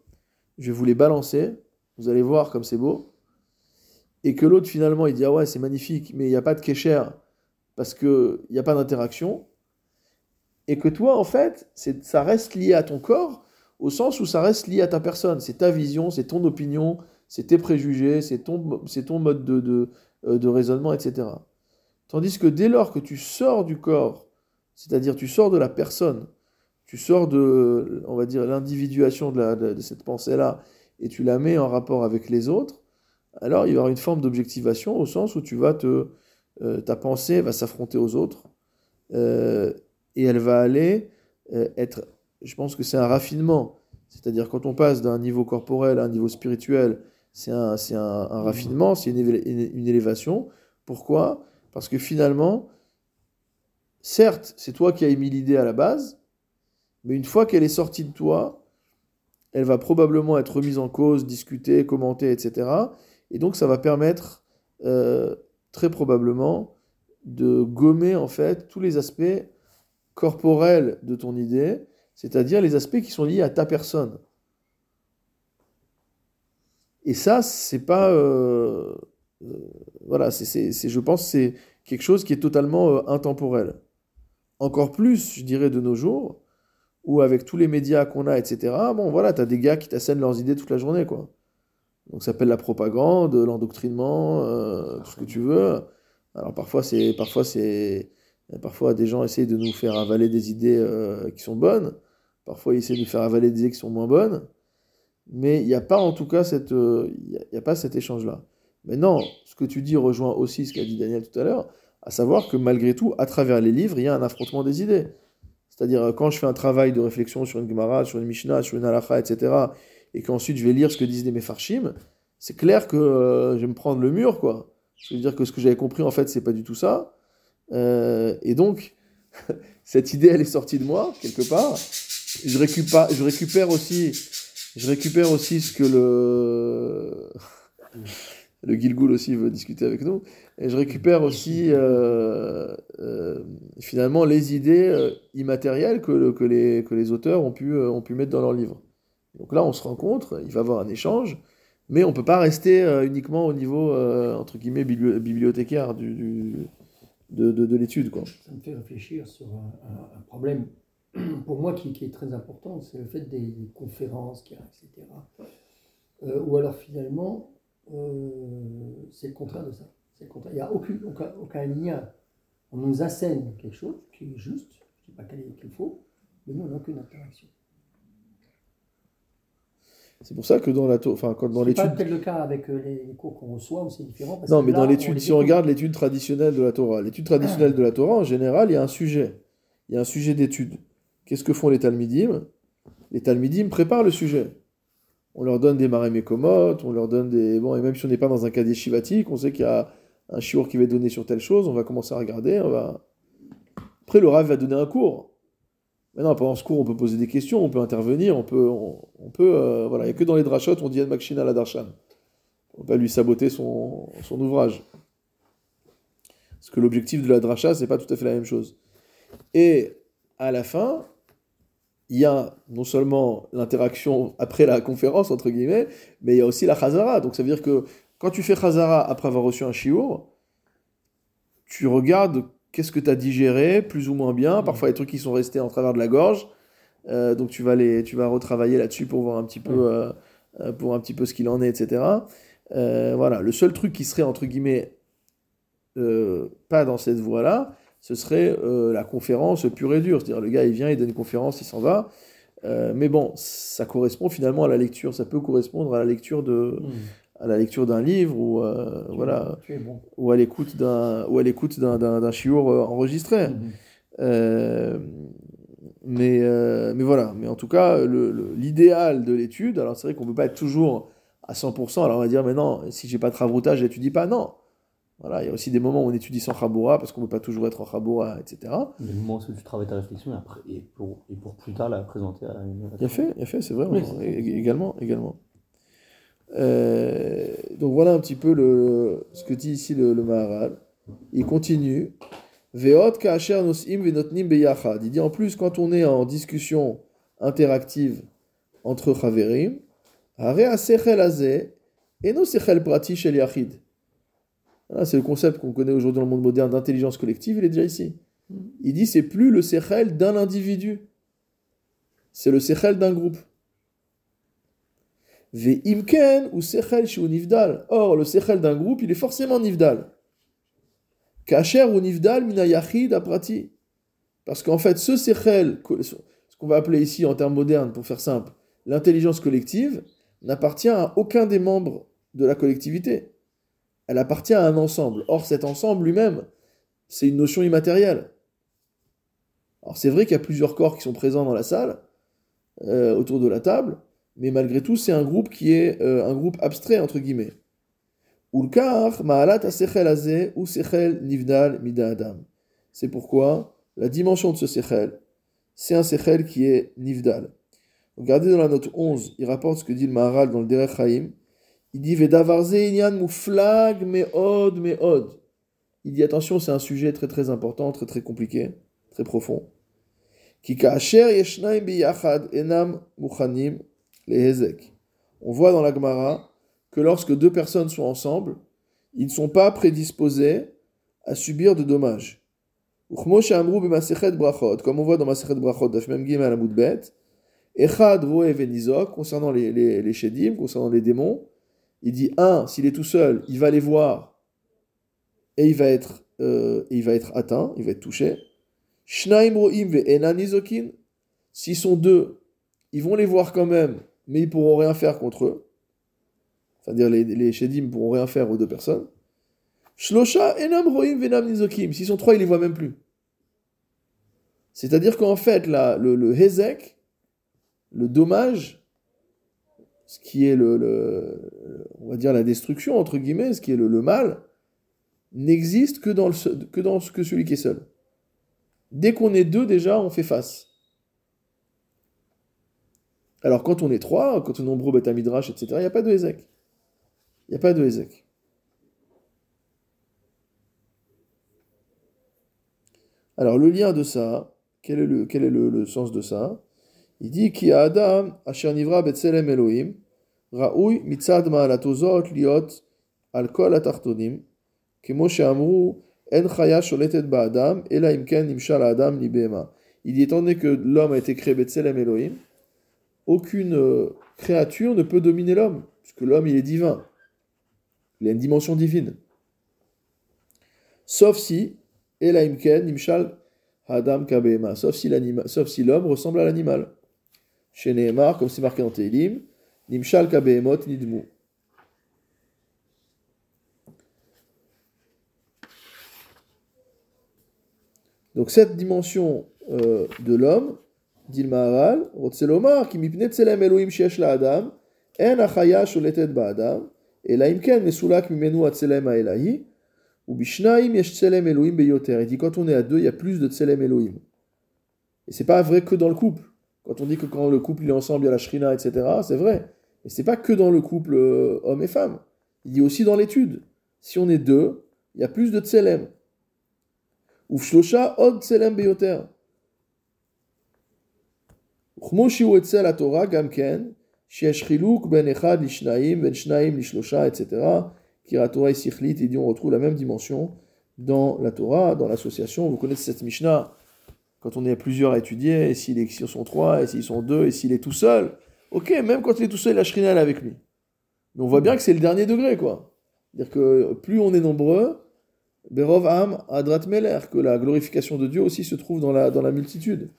je vais vous les balancer, vous allez voir comme c'est beau, et que l'autre finalement il dit ah ouais c'est magnifique, mais il n'y a pas de kécher parce qu'il n'y a pas d'interaction, et que toi en fait ça reste lié à ton corps au sens où ça reste lié à ta personne, c'est ta vision, c'est ton opinion, c'est tes préjugés, c'est ton, c'est ton mode de, de, euh, de raisonnement, etc. Tandis que dès lors que tu sors du corps, c'est-à-dire tu sors de la personne, tu sors de, on va dire, l'individuation de, cette pensée-là, et tu la mets en rapport avec les autres, alors il y aura une forme d'objectivation au sens où tu vas te, euh, ta pensée va s'affronter aux autres, euh, et elle va aller euh, être, je pense que c'est un raffinement, c'est-à-dire quand on passe d'un niveau corporel à un niveau spirituel, c'est un, un, raffinement, c'est une- une élévation. Pourquoi? Parce que finalement, certes, c'est toi qui as émis l'idée à la base, mais une fois qu'elle est sortie de toi, elle va probablement être remise en cause, discutée, commentée, etc. Et donc ça va permettre euh, très probablement de gommer en fait tous les aspects corporels de ton idée, c'est-à-dire les aspects qui sont liés à ta personne. Et ça, c'est pas, euh, euh, voilà, c'est, je pense, c'est quelque chose qui est totalement intemporel. Encore plus, je dirais, de nos jours, où avec tous les médias qu'on a, etc., bon, voilà, t'as des gars qui t'assènent leurs idées toute la journée, quoi. Donc ça s'appelle la propagande, l'endoctrinement, euh, tout ce que tu veux. Alors parfois, c'est, parfois, c'est, parfois des gens essayent de nous faire avaler des idées euh, qui sont bonnes. Parfois, ils essaient de nous faire avaler des idées qui sont moins bonnes. Mais il n'y a pas en tout cas cette, il a- pas cet échange-là. Maintenant, ce que tu dis rejoint aussi ce qu'a dit Daniel tout à l'heure, à savoir que malgré tout, à travers les livres, il y a un affrontement des idées. C'est-à-dire, euh, quand je fais un travail de réflexion sur une Gemara, sur une Mishnah, sur une Halacha, etc., et qu'ensuite je vais lire ce que disent les Mefarshim, c'est clair que euh, je vais me prendre le mur, quoi. Je veux dire que ce que j'avais compris, en fait, c'est pas du tout ça. Euh, et donc, cette idée, elle est sortie de moi, quelque part. Je récupère, aussi, je récupère aussi ce que le, le Gilgoul aussi veut discuter avec nous. Et je récupère aussi, euh, euh, finalement, les idées euh, immatérielles que, le- que, les, auteurs ont pu, mettre dans leurs livres. Donc là, on se rencontre, il va y avoir un échange, mais on ne peut pas rester uniquement au niveau, entre guillemets, biblio- bibliothécaire de, de, de l'étude. Ça me fait réfléchir sur un, problème, pour moi, qui, est très important, c'est le fait des, conférences, etc. Ou alors finalement, c'est le contraire de ça. Il n'y a aucun, aucun, aucun lien. On nous assène quelque chose qui est juste, je ne dis pas qu'il est, qu'il faut, mais nous, on n'a aucune interaction. C'est pour ça que dans la, enfin, quand dans C'est pas l'étude, peut-être le cas avec euh, les, les cours qu'on reçoit, où c'est différent. parce non, que mais là, dans l'étude, si on regarde l'étude traditionnelle de la Torah, l'étude traditionnelle de la Torah, en général, il y a un sujet. Il y a un sujet d'étude. Qu'est-ce que font les Talmidim? Les Talmidim préparent le sujet. On leur donne des marées mécomotes, on leur donne des. Bon, et même si on n'est pas dans un cas shivatique, on sait qu'il y a un shiur qui va donné sur telle chose, on va commencer à regarder. Après, le Rav va donner un cours. Maintenant, pendant ce cours, on peut poser des questions, on peut intervenir, on peut. Euh, voilà, il n'y a que dans les drachot, on dit Makshina la Darshan. On va lui saboter son, son ouvrage. Parce que l'objectif de la dracha, c'est pas tout à fait la même chose. Et à la fin, il y a non seulement l'interaction après la conférence, entre guillemets, mais il y a aussi la chazara. Donc ça veut dire que quand tu fais chazara après avoir reçu un shiur, tu regardes qu'est-ce que tu as digéré, plus ou moins bien. Parfois, il y a des trucs qui sont restés en travers de la gorge. Euh, donc tu vas, les, tu vas retravailler là-dessus pour voir un petit peu, euh, euh, pour un petit peu ce qu'il en est, etc. Euh, voilà, le seul truc qui serait, entre guillemets, pas dans cette voie-là, ce serait la conférence pure et dure. C'est-à-dire, le gars, il vient, il donne une conférence, il s'en va. Mais bon, ça correspond finalement à la lecture, ça peut correspondre à la lecture de, Hmm. À la lecture d'un livre ou euh, voilà, bon. ou à l'écoute d'un, ou à l'écoute d'un, d'un, d'un chiour euh, enregistré. Mhm. Euh, mais, euh, mais voilà, mais en tout cas, le- le- l'idéal de l'étude, alors c'est vrai qu'on ne peut pas être toujours à 100%, alors on va dire, mais non, si j'ai pas de ravroutage, j'étudie pas, non. Voilà, il y a aussi des moments où on étudie sans chaboura, parce qu'on ne peut pas toujours être en chaboura, etc. Le moment où tu travailles ta réflexion et, après, et, pour, et pour plus tard la présenter à une. Il y a fait, il y a fait, c'est vrai, Oui, également, également. Euh, donc voilà un petit peu le, ce que dit ici le, le Maharal. Il continue. Veot ka'asher nosim venotnim beyachad. Il dit en plus, quand on est en discussion interactive entre Chaverim, Hare Asechel Azeh, et no Sechel Prati Shel Yachid. Voilà, C'est le concept qu'on connaît aujourd'hui dans le monde moderne d'intelligence collective, il est déjà ici. Il dit c'est plus le Sechel d'un individu, c'est le Sechel d'un groupe. Ou Sechel Nivdal. Or, le Sechel d'un groupe, il est forcément Nivdal. Kacher ou Nivdal mina Yachid aprati. Parce qu'en fait, ce Sechel, ce qu'on va appeler ici en termes modernes, pour faire simple, l'intelligence collective, n'appartient à aucun des membres de la collectivité. Elle appartient à un ensemble. Or, cet ensemble lui-même, c'est une notion immatérielle. Alors, c'est vrai qu'il y a plusieurs corps qui sont présents dans la salle, euh, autour de la table, mais malgré tout, c'est un groupe qui est euh, un groupe abstrait, entre guillemets. C'est pourquoi la dimension de ce sechel, c'est un sechel qui est nivdal. Regardez dans la note 11, il rapporte ce que dit le Maharal dans le Derech Chaim. Il dit Vedavarze inyan muflag meod meod. Il dit attention, c'est un sujet très très important, très très compliqué, très profond. Enam muchanim lehezek. On voit dans la Gemara que lorsque deux personnes sont ensemble, ils ne sont pas prédisposés à subir de dommages. Comme on voit dans Masechet brachot, Echad roe venizok, concernant les, les, les shedim, concernant les démons, il dit un, s'il est tout seul, il va les voir et il va être, euh, il va être atteint, il va être touché. Shnaim s'ils sont deux, ils vont les voir quand même, mais ils pourront rien faire contre eux. C'est-à-dire les, les shedim pourront rien faire aux deux personnes. Shlosha enam roim ve'enam nizokim, s'ils sont trois, ils les voient même plus. C'est-à-dire qu'en fait, le, le hezek, le dommage, ce qui est le, la destruction entre guillemets, ce qui est le, mal, n'existe que dans que dans ce- que celui qui est seul. Dès qu'on est deux déjà, on fait face. Alors quand on est trois, quand on est nombreux, bêta midrash, etc., il n'y a pas de Ezek. Il n'y a pas de Ezek. Alors le lien de ça, quel est le, quel est le, le sens de ça? Il dit Ki Adam asher nivra betzelem Elohim raoui mitzad ma'alatozot liot al kol atartonim kemo she'amru en chaya sholetet ba'adam ela imken nimshal adam li behema. Il dit étant donné que l'homme a été créé betzelem Elohim, aucune euh, créature ne peut dominer l'homme, puisque l'homme il est divin. Il a une dimension divine. Sauf si ela imken nimshal Adam kabema, sauf si l'homme ressemble à l'animal. Chez Nehemar, comme c'est marqué dans Tehillim, Nimshal kabehemot nidmu. Donc cette dimension euh, de l'homme, dit le Maharal, Rotzelomar, qui mipne tselem Elohim shesh la-adam, en achaya sholetet ba-adam, אלא אם כן מסולק ממנו הצלם האלוהי, ובשניים יש צלם אלוהים ביותר. Il dit quand on est à deux, il y a plus de צלם Elohim. Et c'est pas vrai que dans le couple. Quand on dit que quand le couple il est ensemble, il y a la shrina, etc., c'est vrai. Mais c'est pas que dans le couple euh, homme et femme. Il dit aussi dans l'étude. Si on est deux, il y a plus de tselem. ושלושה עוד צלם ביותר. וכמו שהוא אצל התורה גם כן, שיש חילוק בין אחד לשניים, בין שניים לשלושה, etc. כי התורה היא שכלית, il dit on retrouve la même dimension dans la Torah, dans l'association. Vous connaissez cette Mishnah, quand on est plusieurs à étudier, et s'il est- s'ils sont trois, et s'ils sont deux, et s'il est tout seul. Ok, même quand il est tout seul, la Shrina elle est avec lui. Mais on voit bien que c'est le dernier degré, quoi. C'est-à-dire que plus on est nombreux, Berov Am Adrat Meler, que la glorification de Dieu aussi se trouve dans la, dans la multitude.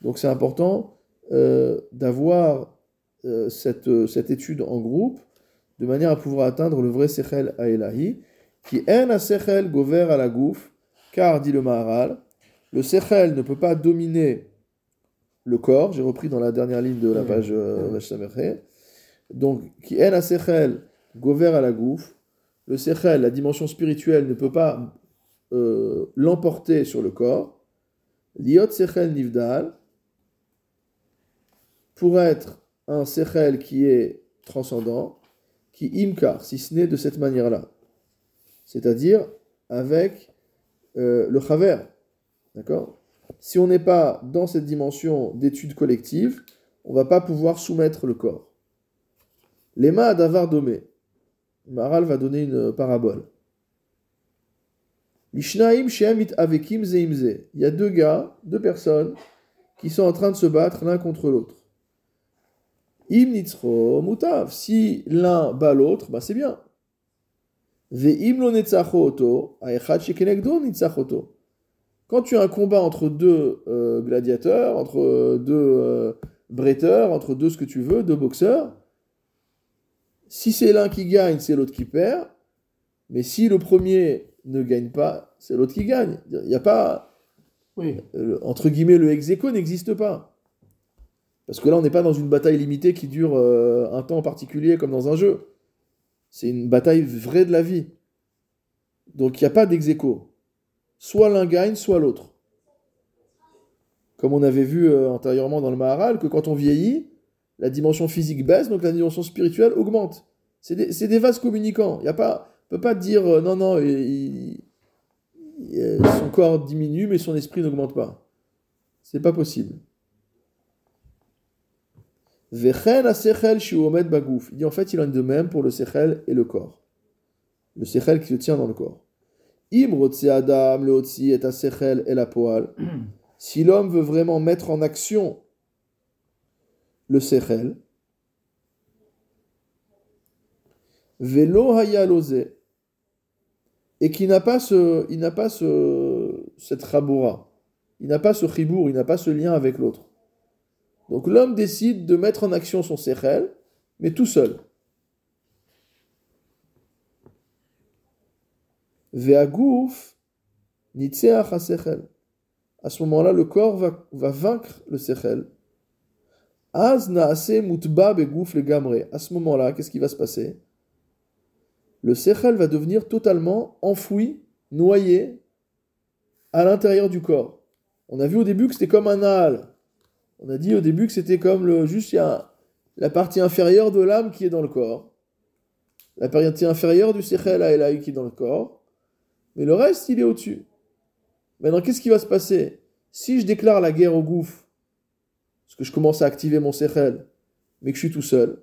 Donc c'est important euh, d'avoir euh, cette, euh, cette étude en groupe, de manière à pouvoir atteindre le vrai Sechel Aelahi, qui en a Sechel gover à la gouf, car, dit le Maharal, le Sechel ne peut pas dominer le corps, j'ai repris dans la dernière ligne de la page euh, donc qui en a Sechel gover à la gouf, le Sechel, la dimension spirituelle, ne peut pas l'emporter sur le corps. Liot Sechel Nivdal, pour être un Sechel qui est transcendant, qui imkar, si ce n'est de cette manière-là. C'est-à-dire avec euh, le chaver. D'accord? Si on n'est pas dans cette dimension d'étude collective, on va pas pouvoir soumettre le corps. Lema davar domé. Maral va donner une parabole. Il y a deux gars, deux personnes, qui sont en train de se battre l'un contre l'autre. Im nitzro mutav. Si l'un bat l'autre, bah c'est bien. Quand tu as un combat entre deux euh, gladiateurs, entre euh, deux euh, bretteurs, entre deux ce que tu veux, deux boxeurs, si c'est l'un qui gagne, c'est l'autre qui perd. Mais si le premier ne gagne pas, c'est l'autre qui gagne. Il n'y a pas, Oui. euh, entre guillemets, le ex n'existe pas. Parce que là, on n'est pas dans une bataille limitée qui dure euh, un temps particulier comme dans un jeu. C'est une bataille vraie de la vie. Donc il n'y a pas d'ex. Soit l'un gagne, soit l'autre. Comme on avait vu euh, antérieurement dans le Maharal, que quand on vieillit, la dimension physique baisse, donc la dimension spirituelle augmente. C'est des, vases communicants. Il a pas, peut pas dire euh, non, non, son corps diminue, mais son esprit n'augmente pas. C'est pas possible. Vechen ha-sechel shu omed bagouf. Il dit en fait, il en est de même pour le sechel et le corps. Le sechel qui se tient dans le corps. Im rotse adam le otsi et ha-sechel et la poal. Si l'homme veut vraiment mettre en action le sechel, velo haya losé, et qui n'a pas ce, il n'a pas ce, cette raboura, il n'a pas ce chibour, il n'a pas ce lien avec l'autre. Donc l'homme décide de mettre en action son sechel, mais tout seul. Ve'agouf nitseach. À ce moment-là, le corps va, va vaincre le sechel. Az naase mutba begouf le gamre. À ce moment-là, qu'est-ce qui va se passer? Le sechel va devenir totalement enfoui, noyé à l'intérieur du corps. On a vu au début que c'était comme un âle. On a dit au début que c'était comme le juste la partie inférieure de l'âme qui est dans le corps, la partie inférieure du sechel à Elaï qui est dans le corps, mais le reste il est au-dessus. Maintenant, qu'est-ce qui va se passer? Si je déclare la guerre au gouffre, parce que je commence à activer mon sechel, mais que je suis tout seul,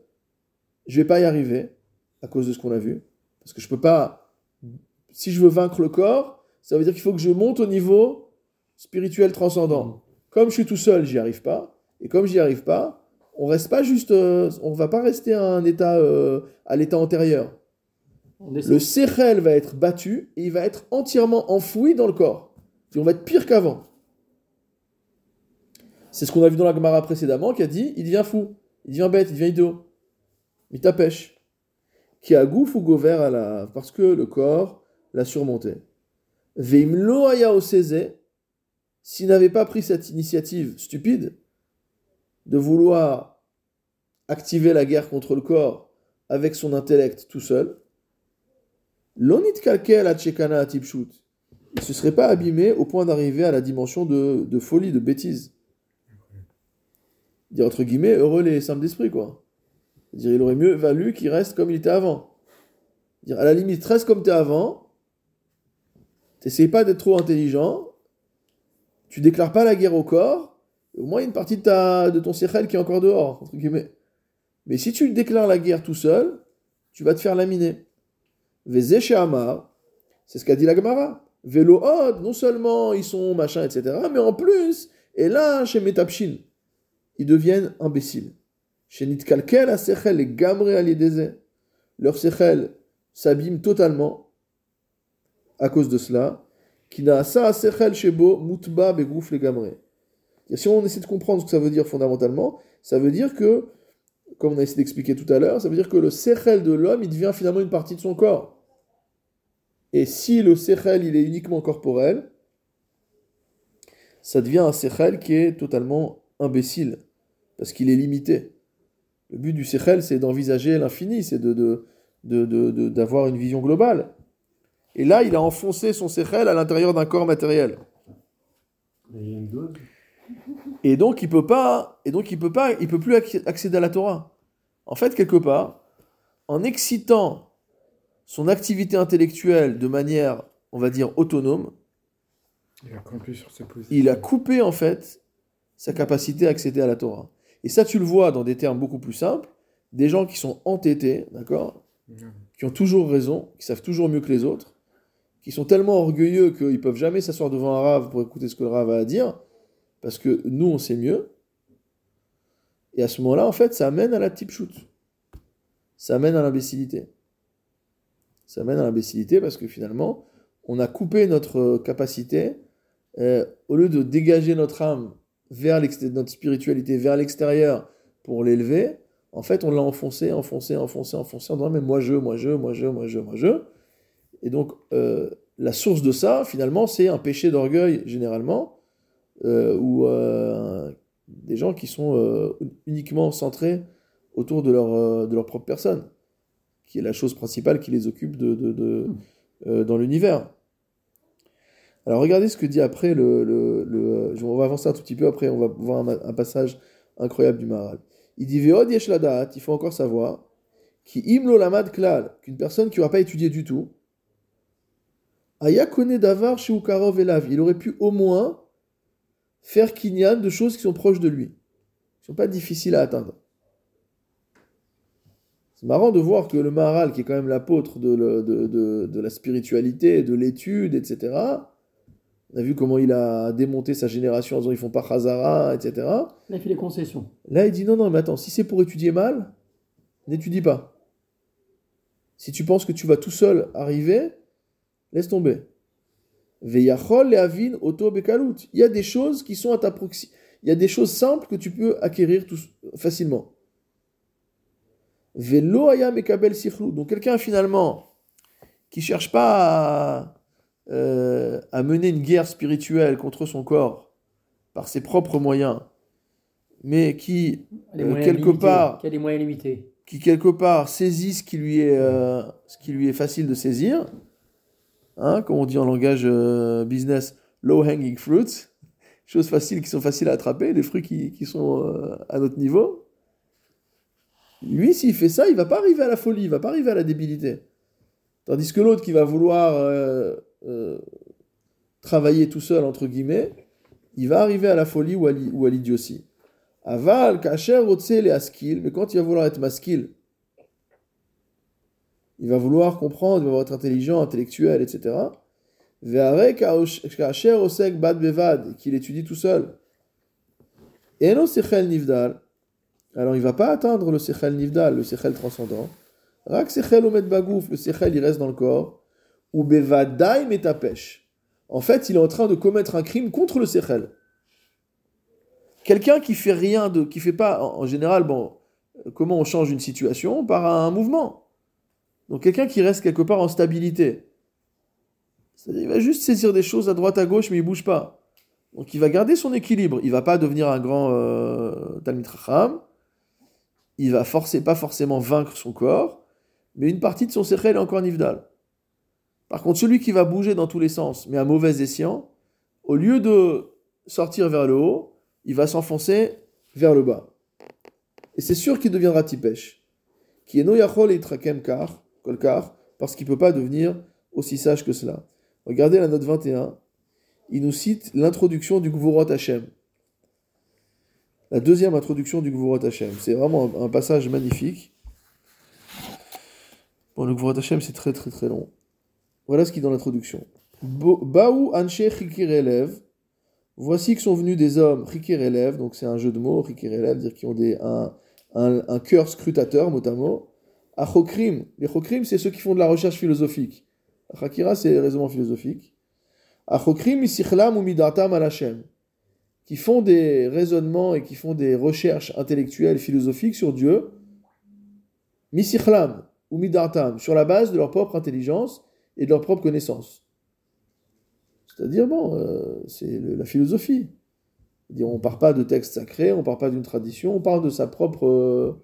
je vais pas y arriver à cause de ce qu'on a vu, parce que je peux pas. Si je veux vaincre le corps, ça veut dire qu'il faut que je monte au niveau spirituel transcendant. Comme je suis tout seul, j'y arrive pas, et comme j'y arrive pas, on reste pas juste, euh, on va pas rester à un état, euh, à l'état antérieur. Le sechel va être battu et il va être entièrement enfoui dans le corps. Et on va être pire qu'avant. C'est ce qu'on a vu dans la Gemara précédemment qui a dit il devient fou, il devient bête, il devient idiot. Il t'apêche. Qui a gouf ou gover à la. Parce que le corps l'a surmonté. Veimlo aya oseze, s'il n'avait pas pris cette initiative stupide de vouloir activer la guerre contre le corps avec son intellect tout seul, l'onit kalkel à tchekana à tipshut, il ne se serait pas abîmé au point d'arriver à la dimension de, de folie, de bêtise. Dire entre guillemets, heureux les simples d'esprit, quoi. Dire, il aurait mieux valu qu'il reste comme il était avant. Dire, à la limite, reste comme tu es avant, t'essayes pas d'être trop intelligent, tu déclares pas la guerre au corps, au moins une partie de, ta, de ton sechel qui est encore dehors. Mais si tu déclares la guerre tout seul, tu vas te faire laminer. Vezé chez Amar, c'est ce qu'a dit la Gemara. Vélo non seulement ils sont machin, etc., mais en plus, et là, chez Metapshin, ils deviennent imbéciles. Chez Nitkalkel, à Sechel, les Gamre Alideze, leur Sechel s'abîme totalement à cause de cela. Si on essaie de comprendre ce que ça veut dire fondamentalement, ça veut dire que, comme on a essayé d'expliquer tout à l'heure, ça veut dire que le Sechel de l'homme, il devient finalement une partie de son corps. Et si le Sechel, il est uniquement corporel, ça devient un Sechel qui est totalement imbécile, parce qu'il est limité. Le but du Sechel, c'est d'envisager l'infini, c'est de, de, d'avoir une vision globale. Et là, il a enfoncé son Sechel à l'intérieur d'un corps matériel. Et donc il peut pas, et donc il peut pas, il peut plus acc- accéder à la Torah. En fait, quelque part, en excitant son activité intellectuelle de manière, on va dire, autonome, Il a sur ses il a coupé en fait sa capacité à accéder à la Torah. Et ça, tu le vois dans des termes beaucoup plus simples, des gens qui sont entêtés, d'accord? Qui ont toujours raison, qui savent toujours mieux que les autres, qui sont tellement orgueilleux qu'ils peuvent jamais s'asseoir devant un rave pour écouter ce que le rave a à dire, parce que nous, on sait mieux. Et à ce moment-là, en fait, ça amène à la type shoot. Ça amène à l'imbécilité. Ça amène à l'imbécilité parce que finalement, on a coupé notre capacité, euh, au lieu de dégager notre âme vers notre spiritualité, vers l'extérieur pour l'élever, en fait, on l'a enfoncé, enfoncé, enfoncé, enfoncé, en disant, mais moi je, moi je, moi je, moi je, moi je. Et donc, euh, la source de ça, finalement, c'est un péché d'orgueil, généralement, euh, ou euh, des gens qui sont uniquement centrés autour de leur, de leur propre personne, qui est la chose principale qui les occupe de, de- de, euh, dans l'univers. Alors regardez ce que dit après le, le, le- On va avancer un tout petit peu, après on va voir un, un passage incroyable du Maharal. Il dit Veod yesh il faut encore savoir, qui imlo lamad klal, qu'une personne qui n'aura pas étudié du tout, aya kone davar chez Ukarov elav, il aurait pu au moins faire kinyan de choses qui sont proches de lui, qui ne sont pas difficiles à atteindre. C'est marrant de voir que le Maharal, qui est quand même l'apôtre de, le- de, de- de la spiritualité, de l'étude, etc., on a vu comment il a démonté sa génération en disant ils font pas Khazara, etc. Là, il fait des concessions. Là, il dit non, non, mais attends, si c'est pour étudier mal, n'étudie pas. Si tu penses que tu vas tout seul arriver, laisse tomber. Veyachol leavin auto bekalut. Il y a des choses qui sont à ta proxy. Il y a des choses simples que tu peux acquérir tout- facilement. Velo aya mekabel sikhlu. Donc quelqu'un finalement qui cherche pas à, euh, à mener une guerre spirituelle contre son corps par ses propres moyens, mais qui Euh, moyens quelque limités, part- Qui a des moyens limités. qui quelque part saisit ce qui lui est, euh, ce qui lui est facile de saisir, hein, comme on dit en langage euh, business, low hanging fruits, choses faciles qui sont faciles à attraper, des fruits qui, qui sont euh, à notre niveau. Lui, s'il fait ça, il va pas arriver à la folie, il va pas arriver à la débilité. Tandis que l'autre qui va vouloir euh, travailler tout seul, entre guillemets, il va arriver à la folie ou à l'i- ou à l'idiotie. Aval, kacher, otse, les askil, mais quand il va vouloir être maskil, il va vouloir comprendre, il va être intelligent, intellectuel, etc. Qu'il étudie tout seul. Eno sechel nivdal, alors il va pas atteindre le sechel nivdal, le sechel transcendant. Rak sechel omet bagouf, le sechel il reste dans le corps. Ou bevadai metapesh. En fait, il est en train de commettre un crime contre le sechel. Quelqu'un qui fait rien de, qui fait pas, en, général, bon, comment on change une situation par un mouvement? Donc quelqu'un qui reste quelque part en stabilité. C'est-à-dire, il va juste saisir des choses à droite à gauche, mais il bouge pas. Donc il va garder son équilibre. Il va pas devenir un grand euh, Talmid Chacham. Il va forcer, pas forcément vaincre son corps, mais une partie de son sechel est encore nivdal. Par contre, celui qui va bouger dans tous les sens, mais à mauvais escient, au lieu de sortir vers le haut, il va s'enfoncer vers le bas. Et c'est sûr qu'il deviendra tipesh. Qui est noyachol et trakem kar, kolkar, parce qu'il ne peut pas devenir aussi sage que cela. Regardez la note 21. Il nous cite l'introduction du Gvurot Hashem. La deuxième introduction du Gvurot Hashem. C'est vraiment un, passage magnifique. Bon, le Gvurot Hashem, c'est très très très long. Voilà ce qui est dans l'introduction. Baou Anche Chikir Elev. Voici que sont venus des hommes Chikir Elev, donc c'est un jeu de mots, Chikir Elev, dire qui ont des, un, un, un cœur scrutateur, mot à mot. Achokrim. Les Chokrim, c'est ceux qui font de la recherche philosophique. Chakira, c'est les raisonnements philosophiques. Achokrim isichlam ou midatam al. Qui font des raisonnements et qui font des recherches intellectuelles, philosophiques sur Dieu. Misichlam ou midatam, sur la base de leur propre intelligence et de leur propre connaissance. C'est-à-dire, bon, euh, c'est la philosophie. On ne part pas de textes sacrés, on ne part pas d'une tradition, on part de sa propre.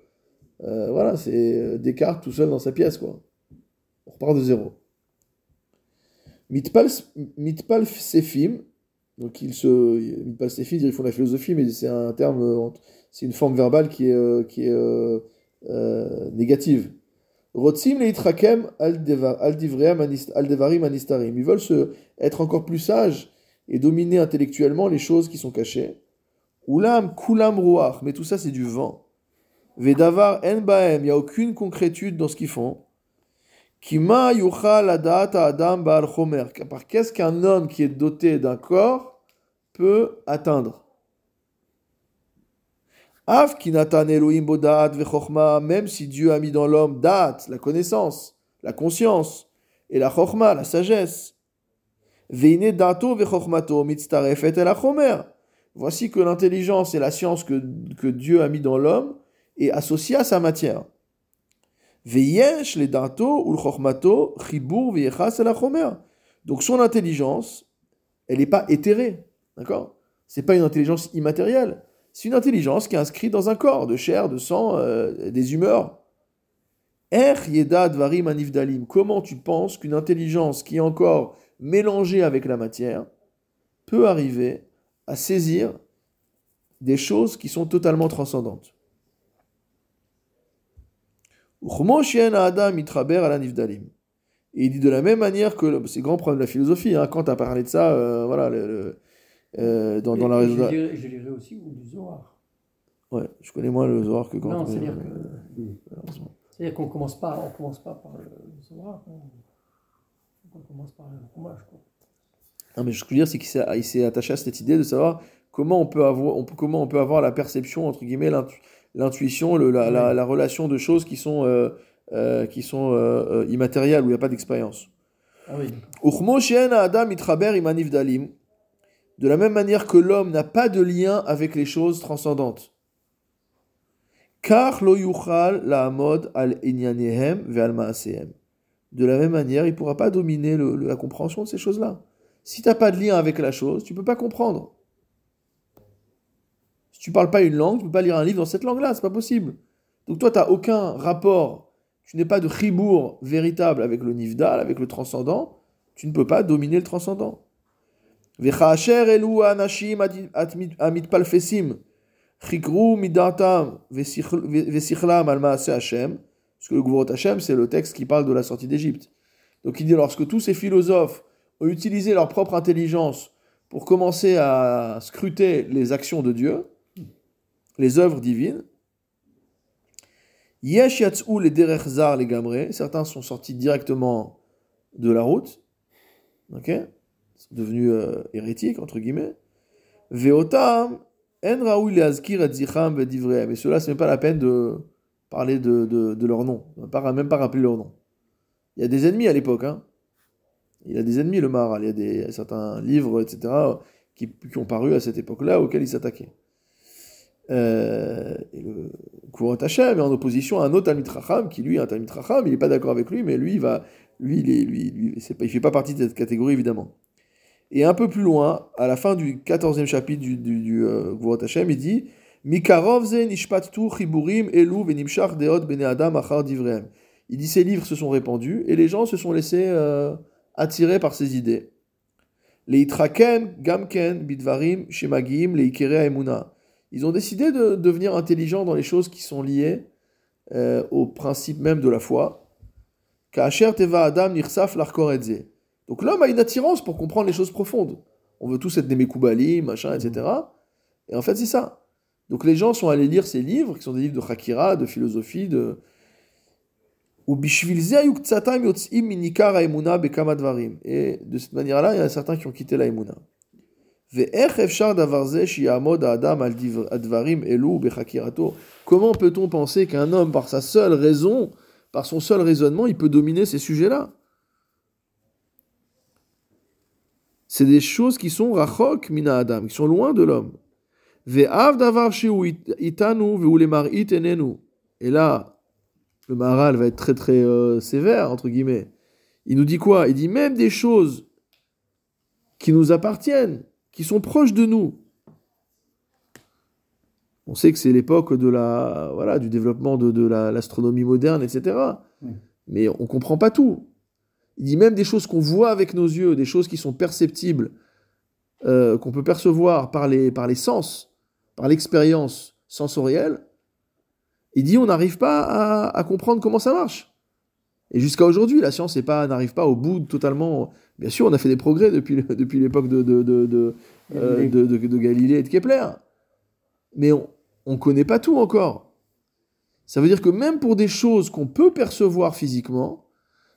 Euh, euh, voilà, c'est Descartes tout seul dans sa pièce, quoi. On repart de zéro. Mitpal, Sefim, donc ils se. Mitpal Sefim, ils font la philosophie, mais c'est un terme, euh, c'est une forme verbale qui est, euh, qui est euh, euh, négative. Rotzim leitrakem al deva- al divream anis- al devarim anistarim. Ils veulent se, être encore plus sages et dominer intellectuellement les choses qui sont cachées. Ulam kulam ruach, mais tout ça c'est du vent. Vedavar en baem, il n'y a aucune concrétude dans ce qu'ils font. Kima yuchal adat adam baal chomer, par qu'est-ce qu'un homme qui est doté d'un corps peut atteindre? Av kinatan Elohim bodat vechokma, même si Dieu a mis dans l'homme dat, la connaissance, la conscience, et la chokma, la sagesse. Veine dato vechokmato mitztarefet el achomer. Voici que l'intelligence et la science que, que Dieu a mis dans l'homme est associée à sa matière. Ou chibur. Donc son intelligence, elle n'est pas éthérée, d'accord? C'est pas une intelligence immatérielle. C'est une intelligence qui est inscrite dans un corps de chair, de sang, euh, des humeurs. Comment tu penses qu'une intelligence qui est encore mélangée avec la matière peut arriver à saisir des choses qui sont totalement transcendantes? Et il dit de la même manière que le- c'est grand problème de la philosophie. Hein, quand tu as parlé de ça, euh, voilà, le- le- euh, dans, dans la raison. je, lirai, je lirai aussi ou du Zohar. Ouais, je connais moins le Zohar que quand. Non, c'est-à-dire euh, qu'on commence pas, on commence pas par le, le Zohar. hein. On commence par le Chumash. Non, mais ce que je veux dire, c'est qu'il s'est, attaché à cette idée de savoir comment on peut avoir, on comment on peut avoir la perception, entre guillemets, l'intu- l'intuition, la, la- la relation de choses qui sont, euh, euh, qui sont euh, immatérielles, où il n'y a pas d'expérience. Ah oui. De la même manière que l'homme n'a pas de lien avec les choses transcendantes. Car lo yuchal la'amod al inyanehem ve'al. De la même manière, il ne pourra pas dominer le- le- la compréhension de ces choses-là. Si tu n'as pas de lien avec la chose, tu ne peux pas comprendre. Si tu parles pas une langue, tu peux pas lire un livre dans cette langue-là, c'est pas possible. Donc toi, tu n'as aucun rapport, tu n'es pas de chibour véritable avec le nifdal, avec le transcendant, tu ne peux pas dominer le transcendant. Parce que le Gvurot Hashem, c'est le texte qui parle de la sortie d'Égypte. Donc il dit, lorsque tous ces philosophes ont utilisé leur propre intelligence pour commencer à scruter les actions de Dieu, les œuvres divines, Yesh yatz'u les derech zar les gamre, certains sont sortis directement de la route, ok, sont devenus euh, hérétiques, entre guillemets. Veotam, en raoui le azkir. Et cela, c'est même pas la peine de parler de, de, leur nom, même pas, même pas rappeler leur nom. Il y a des ennemis à l'époque, hein. Il y a des ennemis, le Maharal. Il y a des, certains livres, etc., qui, qui ont paru à cette époque-là, auxquels il s'attaquait. Euh, et le Courant est en opposition à un autre Talmid Racham, qui lui est un Talmid Racham, il n'est pas d'accord avec lui, mais lui, il va, lui, il est, lui, lui pas, il fait pas partie de cette catégorie, évidemment. Et un peu plus loin, à la fin du 14e chapitre du, du, du euh, Hachem, il dit. Il dit ces livres se sont répandus et les gens se sont laissés euh, attirer par ces idées. Leitraken gamken bidvarim shemagim leikere emuna. Ils ont décidé de devenir intelligents dans les choses qui sont liées euh, au principe même de la foi. Donc l'homme a une attirance pour comprendre les choses profondes. On veut tous être des mekoubalim, machin, etc. Et en fait, c'est ça. Donc les gens sont allés lire ces livres, qui sont des livres de Hakira, de philosophie, de... Et de cette manière-là, il y en a certains qui ont quitté la emuna. Comment peut-on penser qu'un homme, par sa seule raison, par son seul raisonnement, il peut dominer ces sujets-là? C'est des choses qui sont rachok mina adam, qui sont loin de l'homme. Et là, le Maharal va être très très euh, sévère, entre guillemets. Il nous dit quoi? Il dit même des choses qui nous appartiennent, qui sont proches de nous. On sait que c'est l'époque de la voilà du développement de, de la- l'astronomie moderne, etc. Oui. Mais on comprend pas tout. Il dit même des choses qu'on voit avec nos yeux, des choses qui sont perceptibles, euh, qu'on peut percevoir par les, par les sens, par l'expérience sensorielle. Il dit on n'arrive pas à, à comprendre comment ça marche. Et jusqu'à aujourd'hui, la science est pas- n'arrive pas au bout totalement. Bien sûr, on a fait des progrès depuis, le- depuis l'époque de, de, de, de, euh, Galilée. de, et de Kepler. mais on ne connaît pas tout encore. Ça veut dire que même pour des choses qu'on peut percevoir physiquement,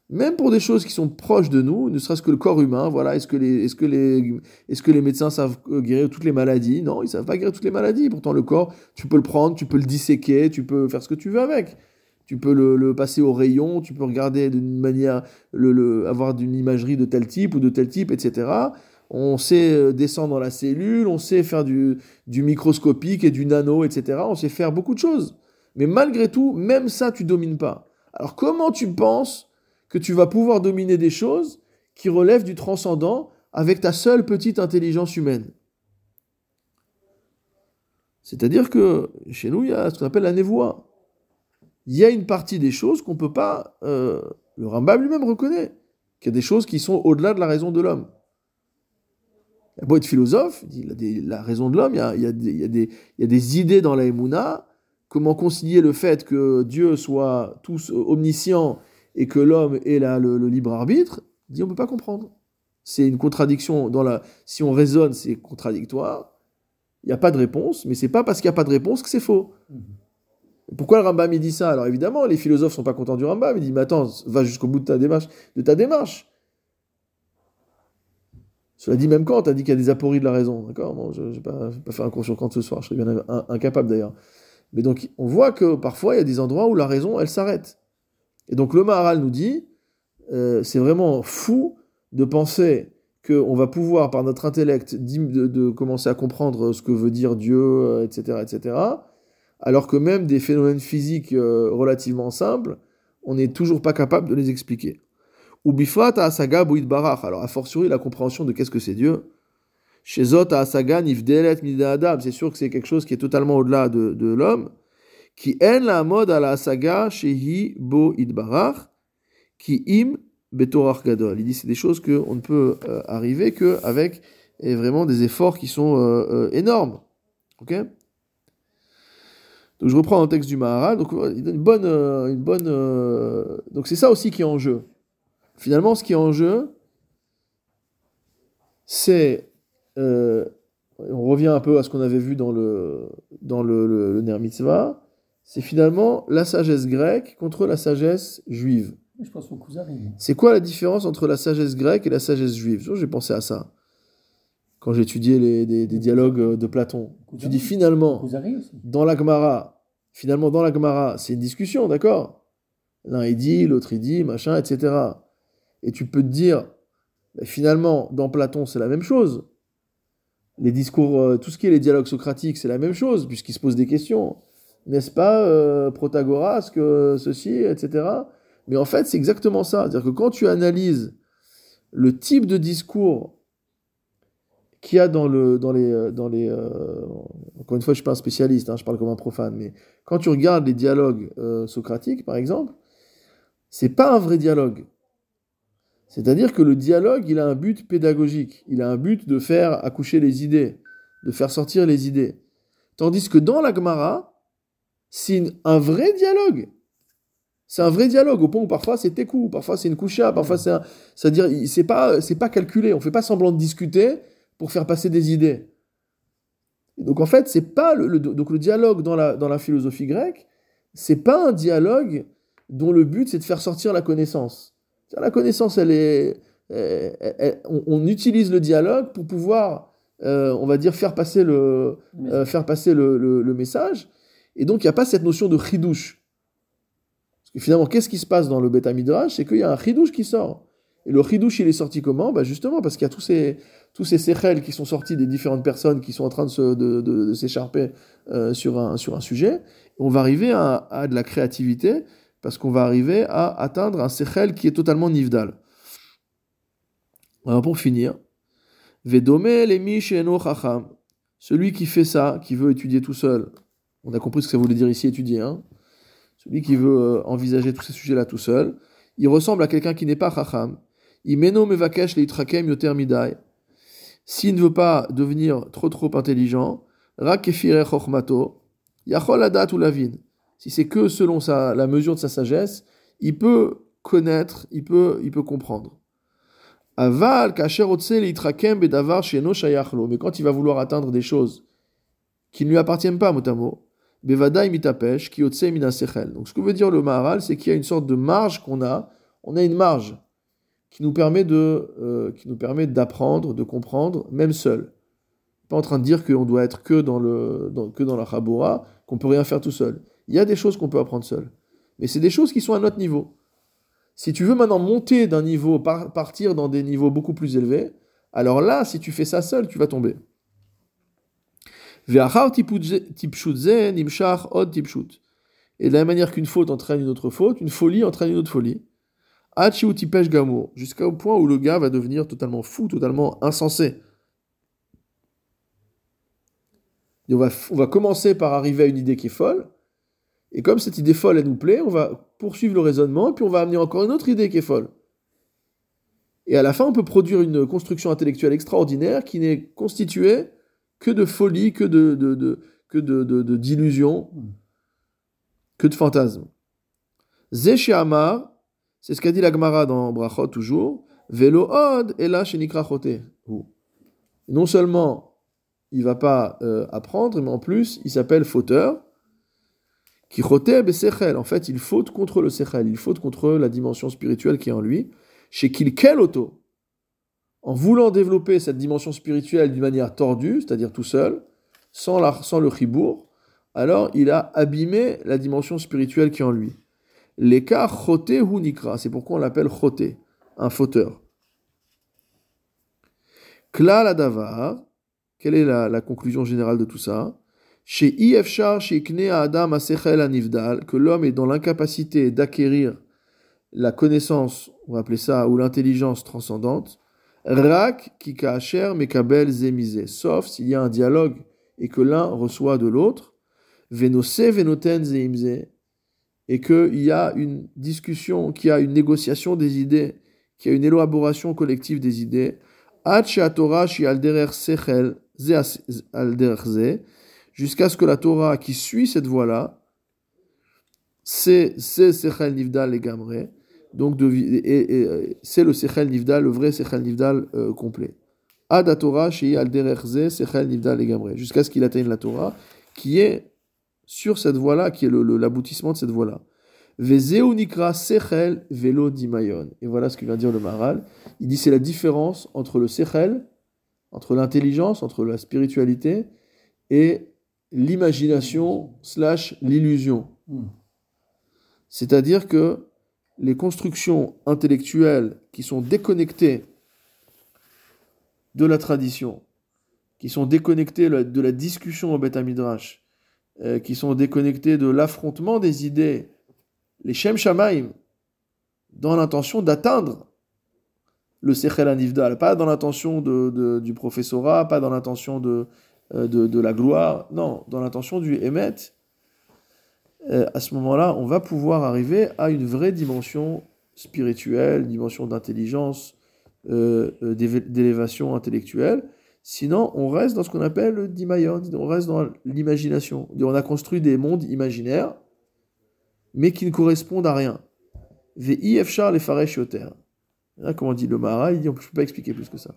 même pour des choses qui sont proches de nous, ne serait-ce que le corps humain, voilà, est-ce que les, est-ce que les, est-ce que les médecins savent euh, guérir toutes les maladies? Non, ils savent pas guérir toutes les maladies. Pourtant, le corps, tu peux le prendre, tu peux le disséquer, tu peux faire ce que tu veux avec. Tu peux le, passer au rayon, tu peux regarder d'une manière, avoir d'une imagerie de tel type ou de tel type, etc. On sait euh, descendre dans la cellule, on sait faire du, du microscopique et du nano, etc. On sait faire beaucoup de choses. Mais malgré tout, même ça, tu domines pas. Alors comment tu penses que tu vas pouvoir dominer des choses qui relèvent du transcendant avec ta seule petite intelligence humaine? C'est-à-dire que chez nous, il y a ce qu'on appelle la névoie. Il y a une partie des choses qu'on ne peut pas... euh, le Rambam lui-même reconnaît qu'il y a des choses qui sont au-delà de la raison de l'homme. Il a beau être philosophe, il a la raison de l'homme, il y a, y des- y y idées dans la Emouna. Comment concilier le fait que Dieu soit tous omniscient et que l'homme ait le, libre arbitre? Il dit on ne peut pas comprendre. C'est une contradiction. Dans la, si on raisonne, c'est contradictoire. Il n'y a pas de réponse, mais c'est pas parce qu'il n'y a pas de réponse que c'est faux. Pourquoi le Rambam il dit ça? Alors évidemment, les philosophes sont pas contents du Rambam. Il dit mais attends, va jusqu'au bout de ta démarche. De ta démarche. Cela dit même quand, tu as dit qu'il y a des apories de la raison. D'accord? Bon, Je ne vais pas, faire un cours sur Kant ce soir, je serais bien in- incapable d'ailleurs. Mais donc, on voit que parfois, il y a des endroits où la raison, elle s'arrête. Et donc, le Maharal nous dit, euh, c'est vraiment fou de penser qu'on va pouvoir, par notre intellect, de, de commencer à comprendre ce que veut dire Dieu, euh, etc., etc., alors que même des phénomènes physiques euh, relativement simples, on n'est toujours pas capable de les expliquer. Ou bifrat asaga barach. Alors, a fortiori, la compréhension de qu'est-ce que c'est Dieu. Chez Zot asaga nifdelet adam. C'est sûr que c'est quelque chose qui est totalement au-delà de, l'homme. Qui en la mode à la saga shehi bo idbarach. Qui im betorach gadol. Il dit c'est des choses qu'on ne peut euh, arriver qu'avec vraiment des efforts qui sont euh, euh, énormes. Ok? Donc je reprends un texte du Maharal, donc il donne une bonne, euh, une bonne, euh, donc c'est ça aussi qui est en jeu. Finalement, ce qui est en jeu, c'est, euh, on revient un peu à ce qu'on avait vu dans le, dans le, le, le Ner Mitzvah, c'est finalement la sagesse grecque contre la sagesse juive. C'est quoi la différence entre la sagesse grecque et la sagesse juive? J'ai pensé à ça quand étudié les, des, des dialogues euh, de Platon. Tu dis finalement, dans la Gemara, finalement dans la Gemara, c'est une discussion, d'accord? L'un il dit, l'autre il dit, machin, etc. Et tu peux te dire, ben, finalement, dans Platon, c'est la même chose. Les discours, euh, tout ce qui est les dialogues socratiques, c'est la même chose, puisqu'ils se posent des questions. N'est-ce pas, euh, Protagoras, que ceci, etc. Mais en fait, c'est exactement ça. C'est-à-dire que quand tu analyses le type de discours qu'il y a dans, le, dans les... euh, Dans les euh, encore une fois, je ne suis pas un spécialiste, hein, je parle comme un profane, mais quand tu regardes les dialogues euh, socratiques, par exemple, c'est pas un vrai dialogue. C'est-à-dire que le dialogue, il a un but pédagogique, il a un but de faire accoucher les idées, de faire sortir les idées. Tandis que dans la Gemara, c'est un vrai dialogue. C'est un vrai dialogue, au point où parfois c'est tekou, parfois c'est une coucha, parfois c'est un... C'est-à-dire, c'est pas, c'est pas calculé, on fait pas semblant de discuter pour faire passer des idées. Et donc en fait, c'est pas le, le- donc le dialogue dans la, dans la philosophie grecque, c'est pas un dialogue dont le but c'est de faire sortir la connaissance. La connaissance, elle est, elle- elle- on, on utilise le dialogue pour pouvoir, euh, on va dire, faire passer le, euh, faire passer le, le- le message. Et donc, il n'y a pas cette notion de chidouche. Parce que finalement, qu'est-ce qui se passe dans le Beth Midrash C'est qu'il y a un chidouche qui sort. Et le chidouche, il est sorti comment? Bah Justement, parce qu'il y a tous ces, tous ces séchels qui sont sortis des différentes personnes qui sont en train de, s'écharper euh, sur, un, sujet. On va arriver à, de la créativité, parce qu'on va arriver à atteindre un séchel qui est totalement nivdal. Alors pour finir, Vedome she'eno chacham. Celui qui fait ça, qui veut étudier tout seul, on a compris ce que ça voulait dire ici étudier, hein celui qui veut euh, envisager tous ces sujets-là tout seul, il ressemble à quelqu'un qui n'est pas chacham. Imeno mevakesh yoter. S'il ne veut pas devenir trop trop intelligent. Si c'est que selon sa, la mesure de sa sagesse, il peut connaître, il peut, il peut comprendre. Mais quand il va vouloir atteindre des choses qui ne lui appartiennent pas mot à mot. Bevadaï mitapesh. Donc ce que veut dire le Maharal, c'est qu'il y a une sorte de marge qu'on a. On a une marge qui nous permet de, euh, qui nous permet d'apprendre, de comprendre, même seul. Pas en train de dire qu'on doit être que dans le, que dans la chabura, qu'on peut rien faire tout seul. Il y a des choses qu'on peut apprendre seul, mais c'est des choses qui sont à notre niveau. Si tu veux maintenant monter d'un niveau, par- partir dans des niveaux beaucoup plus élevés, alors là, si tu fais ça seul, tu vas tomber. Et de la même manière qu'une faute entraîne une autre faute, une folie entraîne une autre folie. Hachi ou tipesh gamour, jusqu'au point où le gars va devenir totalement fou, totalement insensé. Et on, va, on va commencer par arriver à une idée qui est folle, et comme cette idée folle, elle nous plaît, on va poursuivre le raisonnement, et puis on va amener encore une autre idée qui est folle. Et à la fin, on peut produire une construction intellectuelle extraordinaire qui n'est constituée que de folie, que de, de, que de, de- d'illusions, que de fantasmes. C'est ce qu'a dit la Gemara dans Brachot toujours, Velo od et là chez. Non seulement il va pas euh, apprendre, mais en plus il s'appelle fauteur. Qui besechel. En fait, il faute contre le sechel, il faute contre la dimension spirituelle qui est en lui. Chez Kilkel auto. En voulant développer cette dimension spirituelle d'une manière tordue, c'est-à-dire tout seul, sans, la, sans le chibour, alors il a abîmé la dimension spirituelle qui est en lui. L'écart choté ou nikra, c'est pourquoi on l'appelle choté, un fauteur. Kla la davar, quelle est la, la conclusion générale de tout ça? Chez Ifshar, chez Ikne Adam Asechel Anivdal, que l'homme est dans l'incapacité d'acquérir la connaissance, on va appeler ça, ou l'intelligence transcendante, Rak Kikaasher Mekabel Zemizé, sauf s'il y a un dialogue et que l'un reçoit de l'autre, Venose Venoten et qu'il y a une discussion, qu'il y a une négociation des idées, qu'il y a une élaboration collective des idées, jusqu'à ce que la Torah qui suit cette voie-là, c'est Sechel Nivdal et Gamre, donc de, et, et, c'est le Sechel Nivdal, le vrai Sechel Nivdal euh, complet. Ad Torah Shei Ze Sechel Nivdal et Gamre, jusqu'à ce qu'il atteigne la Torah, qui est sur cette voie-là, qui est l'aboutissement de cette voie-là. Vezeu nikra sechel velo dimayon. Et voilà ce que vient dire le Maral. Il dit c'est la différence entre le sechel, entre l'intelligence, entre la spiritualité et l'imagination slash l'illusion. Hmm. C'est-à-dire que les constructions intellectuelles qui sont déconnectées de la tradition, qui sont déconnectées de la discussion au Beth Midrash, euh, qui sont déconnectées de l'affrontement des idées, les Shem Shamaim, dans l'intention d'atteindre le Sechel Anivdal, pas dans l'intention de, du professorat, pas dans l'intention de, euh, de, de la gloire, non, dans l'intention du Emet. Euh, à ce moment-là, on va pouvoir arriver à une vraie dimension spirituelle, dimension d'intelligence, d'élévation intellectuelle. Sinon, on reste dans ce qu'on appelle le dimayon, on reste dans l'imagination. On a construit des mondes imaginaires, mais qui ne correspondent à rien. Ve'ifchar les faresh yoter. Là, comment dit le Mahara, il dit on ne peut pas expliquer plus que ça.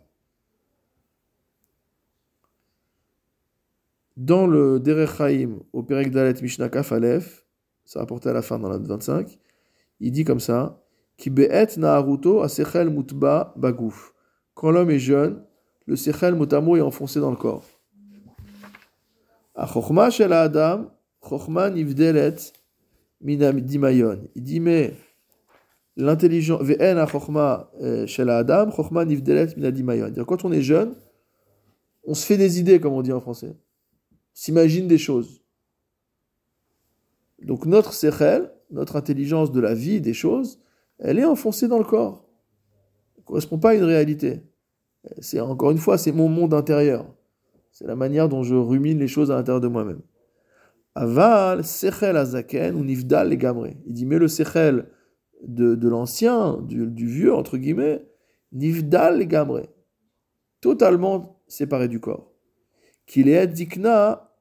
Dans le Derech Chaim, au Perek Dalet Mishnah Kaf Aleph, ça rapporté à la fin dans la 25, il dit comme ça mutba. Quand l'homme est jeune, le sechel mutamo est enfoncé dans le corps. A chokhma shel adam, chokhma nivdelet min dimayon. Il dit mais l'intelligence ve'en a chokhma euh, shel adam, chokhma nivdelet min dimayon. Quand on est jeune, on se fait des idées comme on dit en français. S'imagine des choses. Donc notre sechel, notre intelligence de la vie, des choses, elle est enfoncée dans le corps. Elle ne correspond pas à une réalité. C'est encore une fois, c'est mon monde intérieur. C'est la manière dont je rumine les choses à l'intérieur de moi-même. Aval, sechel azaken ou les gamre. Il dit, mais le sechel de, de l'ancien, du, du vieux, entre guillemets, nifdal les gamre. Totalement séparé du corps. Qu'il est dikna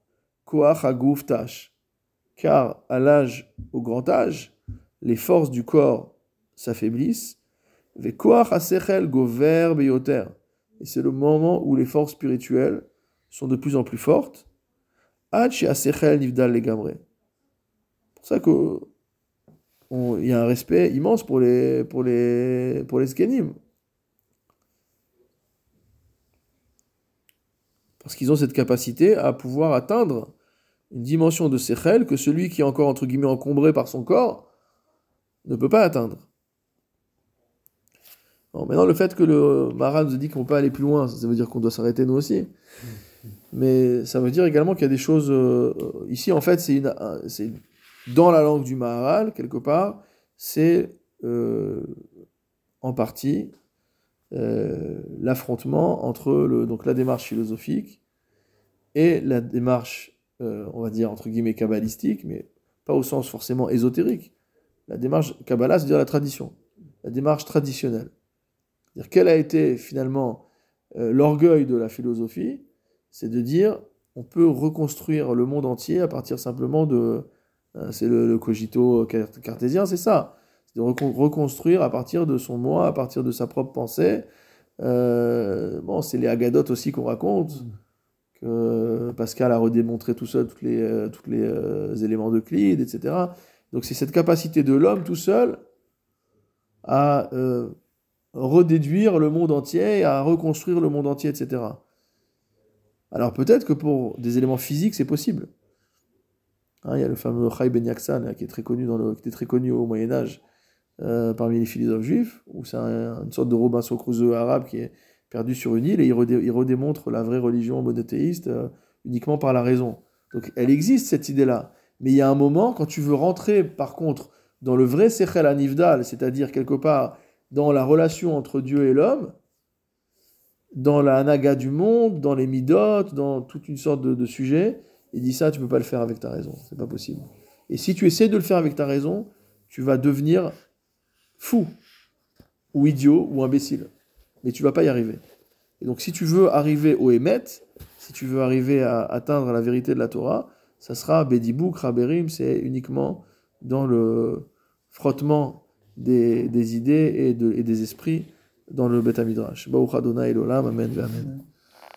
koach aguf tash car à l'âge, au grand âge, les forces du corps s'affaiblissent. Vekoach asechel gover beyoter. Et c'est le moment où les forces spirituelles sont de plus en plus fortes. Pour ça que il y a un respect immense pour les pour skenim. Parce qu'ils ont cette capacité à pouvoir atteindre une dimension de sechel que celui qui est encore entre guillemets encombré par son corps ne peut pas atteindre. Maintenant, le fait que le Maharal nous dit qu'on ne peut pas aller plus loin, ça veut dire qu'on doit s'arrêter nous aussi. Mais ça veut dire également qu'il y a des choses. euh, ici, en fait, c'est dans la langue du Maharal, quelque part, c'est euh, en partie euh, l'affrontement entre donc la démarche philosophique et la démarche, on va dire, entre guillemets, kabbalistique, mais pas au sens forcément ésotérique. La démarche Kabbalah, c'est-à-dire la tradition, la démarche traditionnelle. C'est-à-dire quel a été finalement euh, l'orgueil de la philosophie? C'est de dire on peut reconstruire le monde entier à partir simplement de. euh, c'est le, le cogito car- cartésien, c'est ça. C'est de recon- reconstruire à partir de son moi, à partir de sa propre pensée. Euh, bon, c'est les agadotes aussi qu'on raconte, que Pascal a redémontré tout seul tous les, euh, tous les éléments d'Euclide, etc. Donc c'est cette capacité de l'homme tout seul à redéduire le monde entier, à reconstruire le monde entier, etc. Alors peut-être que pour des éléments physiques, c'est possible. Hein, il y a le fameux Chai Ben Yaksan, là, qui, est très connu dans qui était très connu au Moyen Âge euh, parmi les philosophes juifs, où c'est un- une sorte de Robinson Crusoe arabe qui est perdu sur une île et il, redé- redémontre la vraie religion monothéiste euh, uniquement par la raison. Donc elle existe cette idée-là. Mais il y a un moment, quand tu veux rentrer par contre dans le vrai Sechel Anivdal, c'est-à-dire quelque part dans la relation entre Dieu et l'homme, dans la naga du monde, dans les midotes, dans toute une sorte de, de sujets, il dit ça, tu peux pas le faire avec ta raison, c'est pas possible. Et si tu essaies de le faire avec ta raison, tu vas devenir fou, ou idiot, ou imbécile. Mais tu vas pas y arriver. Et donc si tu veux arriver au Emet, si tu veux arriver à atteindre la vérité de la Torah, ça sera Bedibouk, Raberim, c'est uniquement dans le frottement des, des idées et, de- et des esprits dans le Beth Midrash. Baruch Adonai Elolam, Amen, Amen.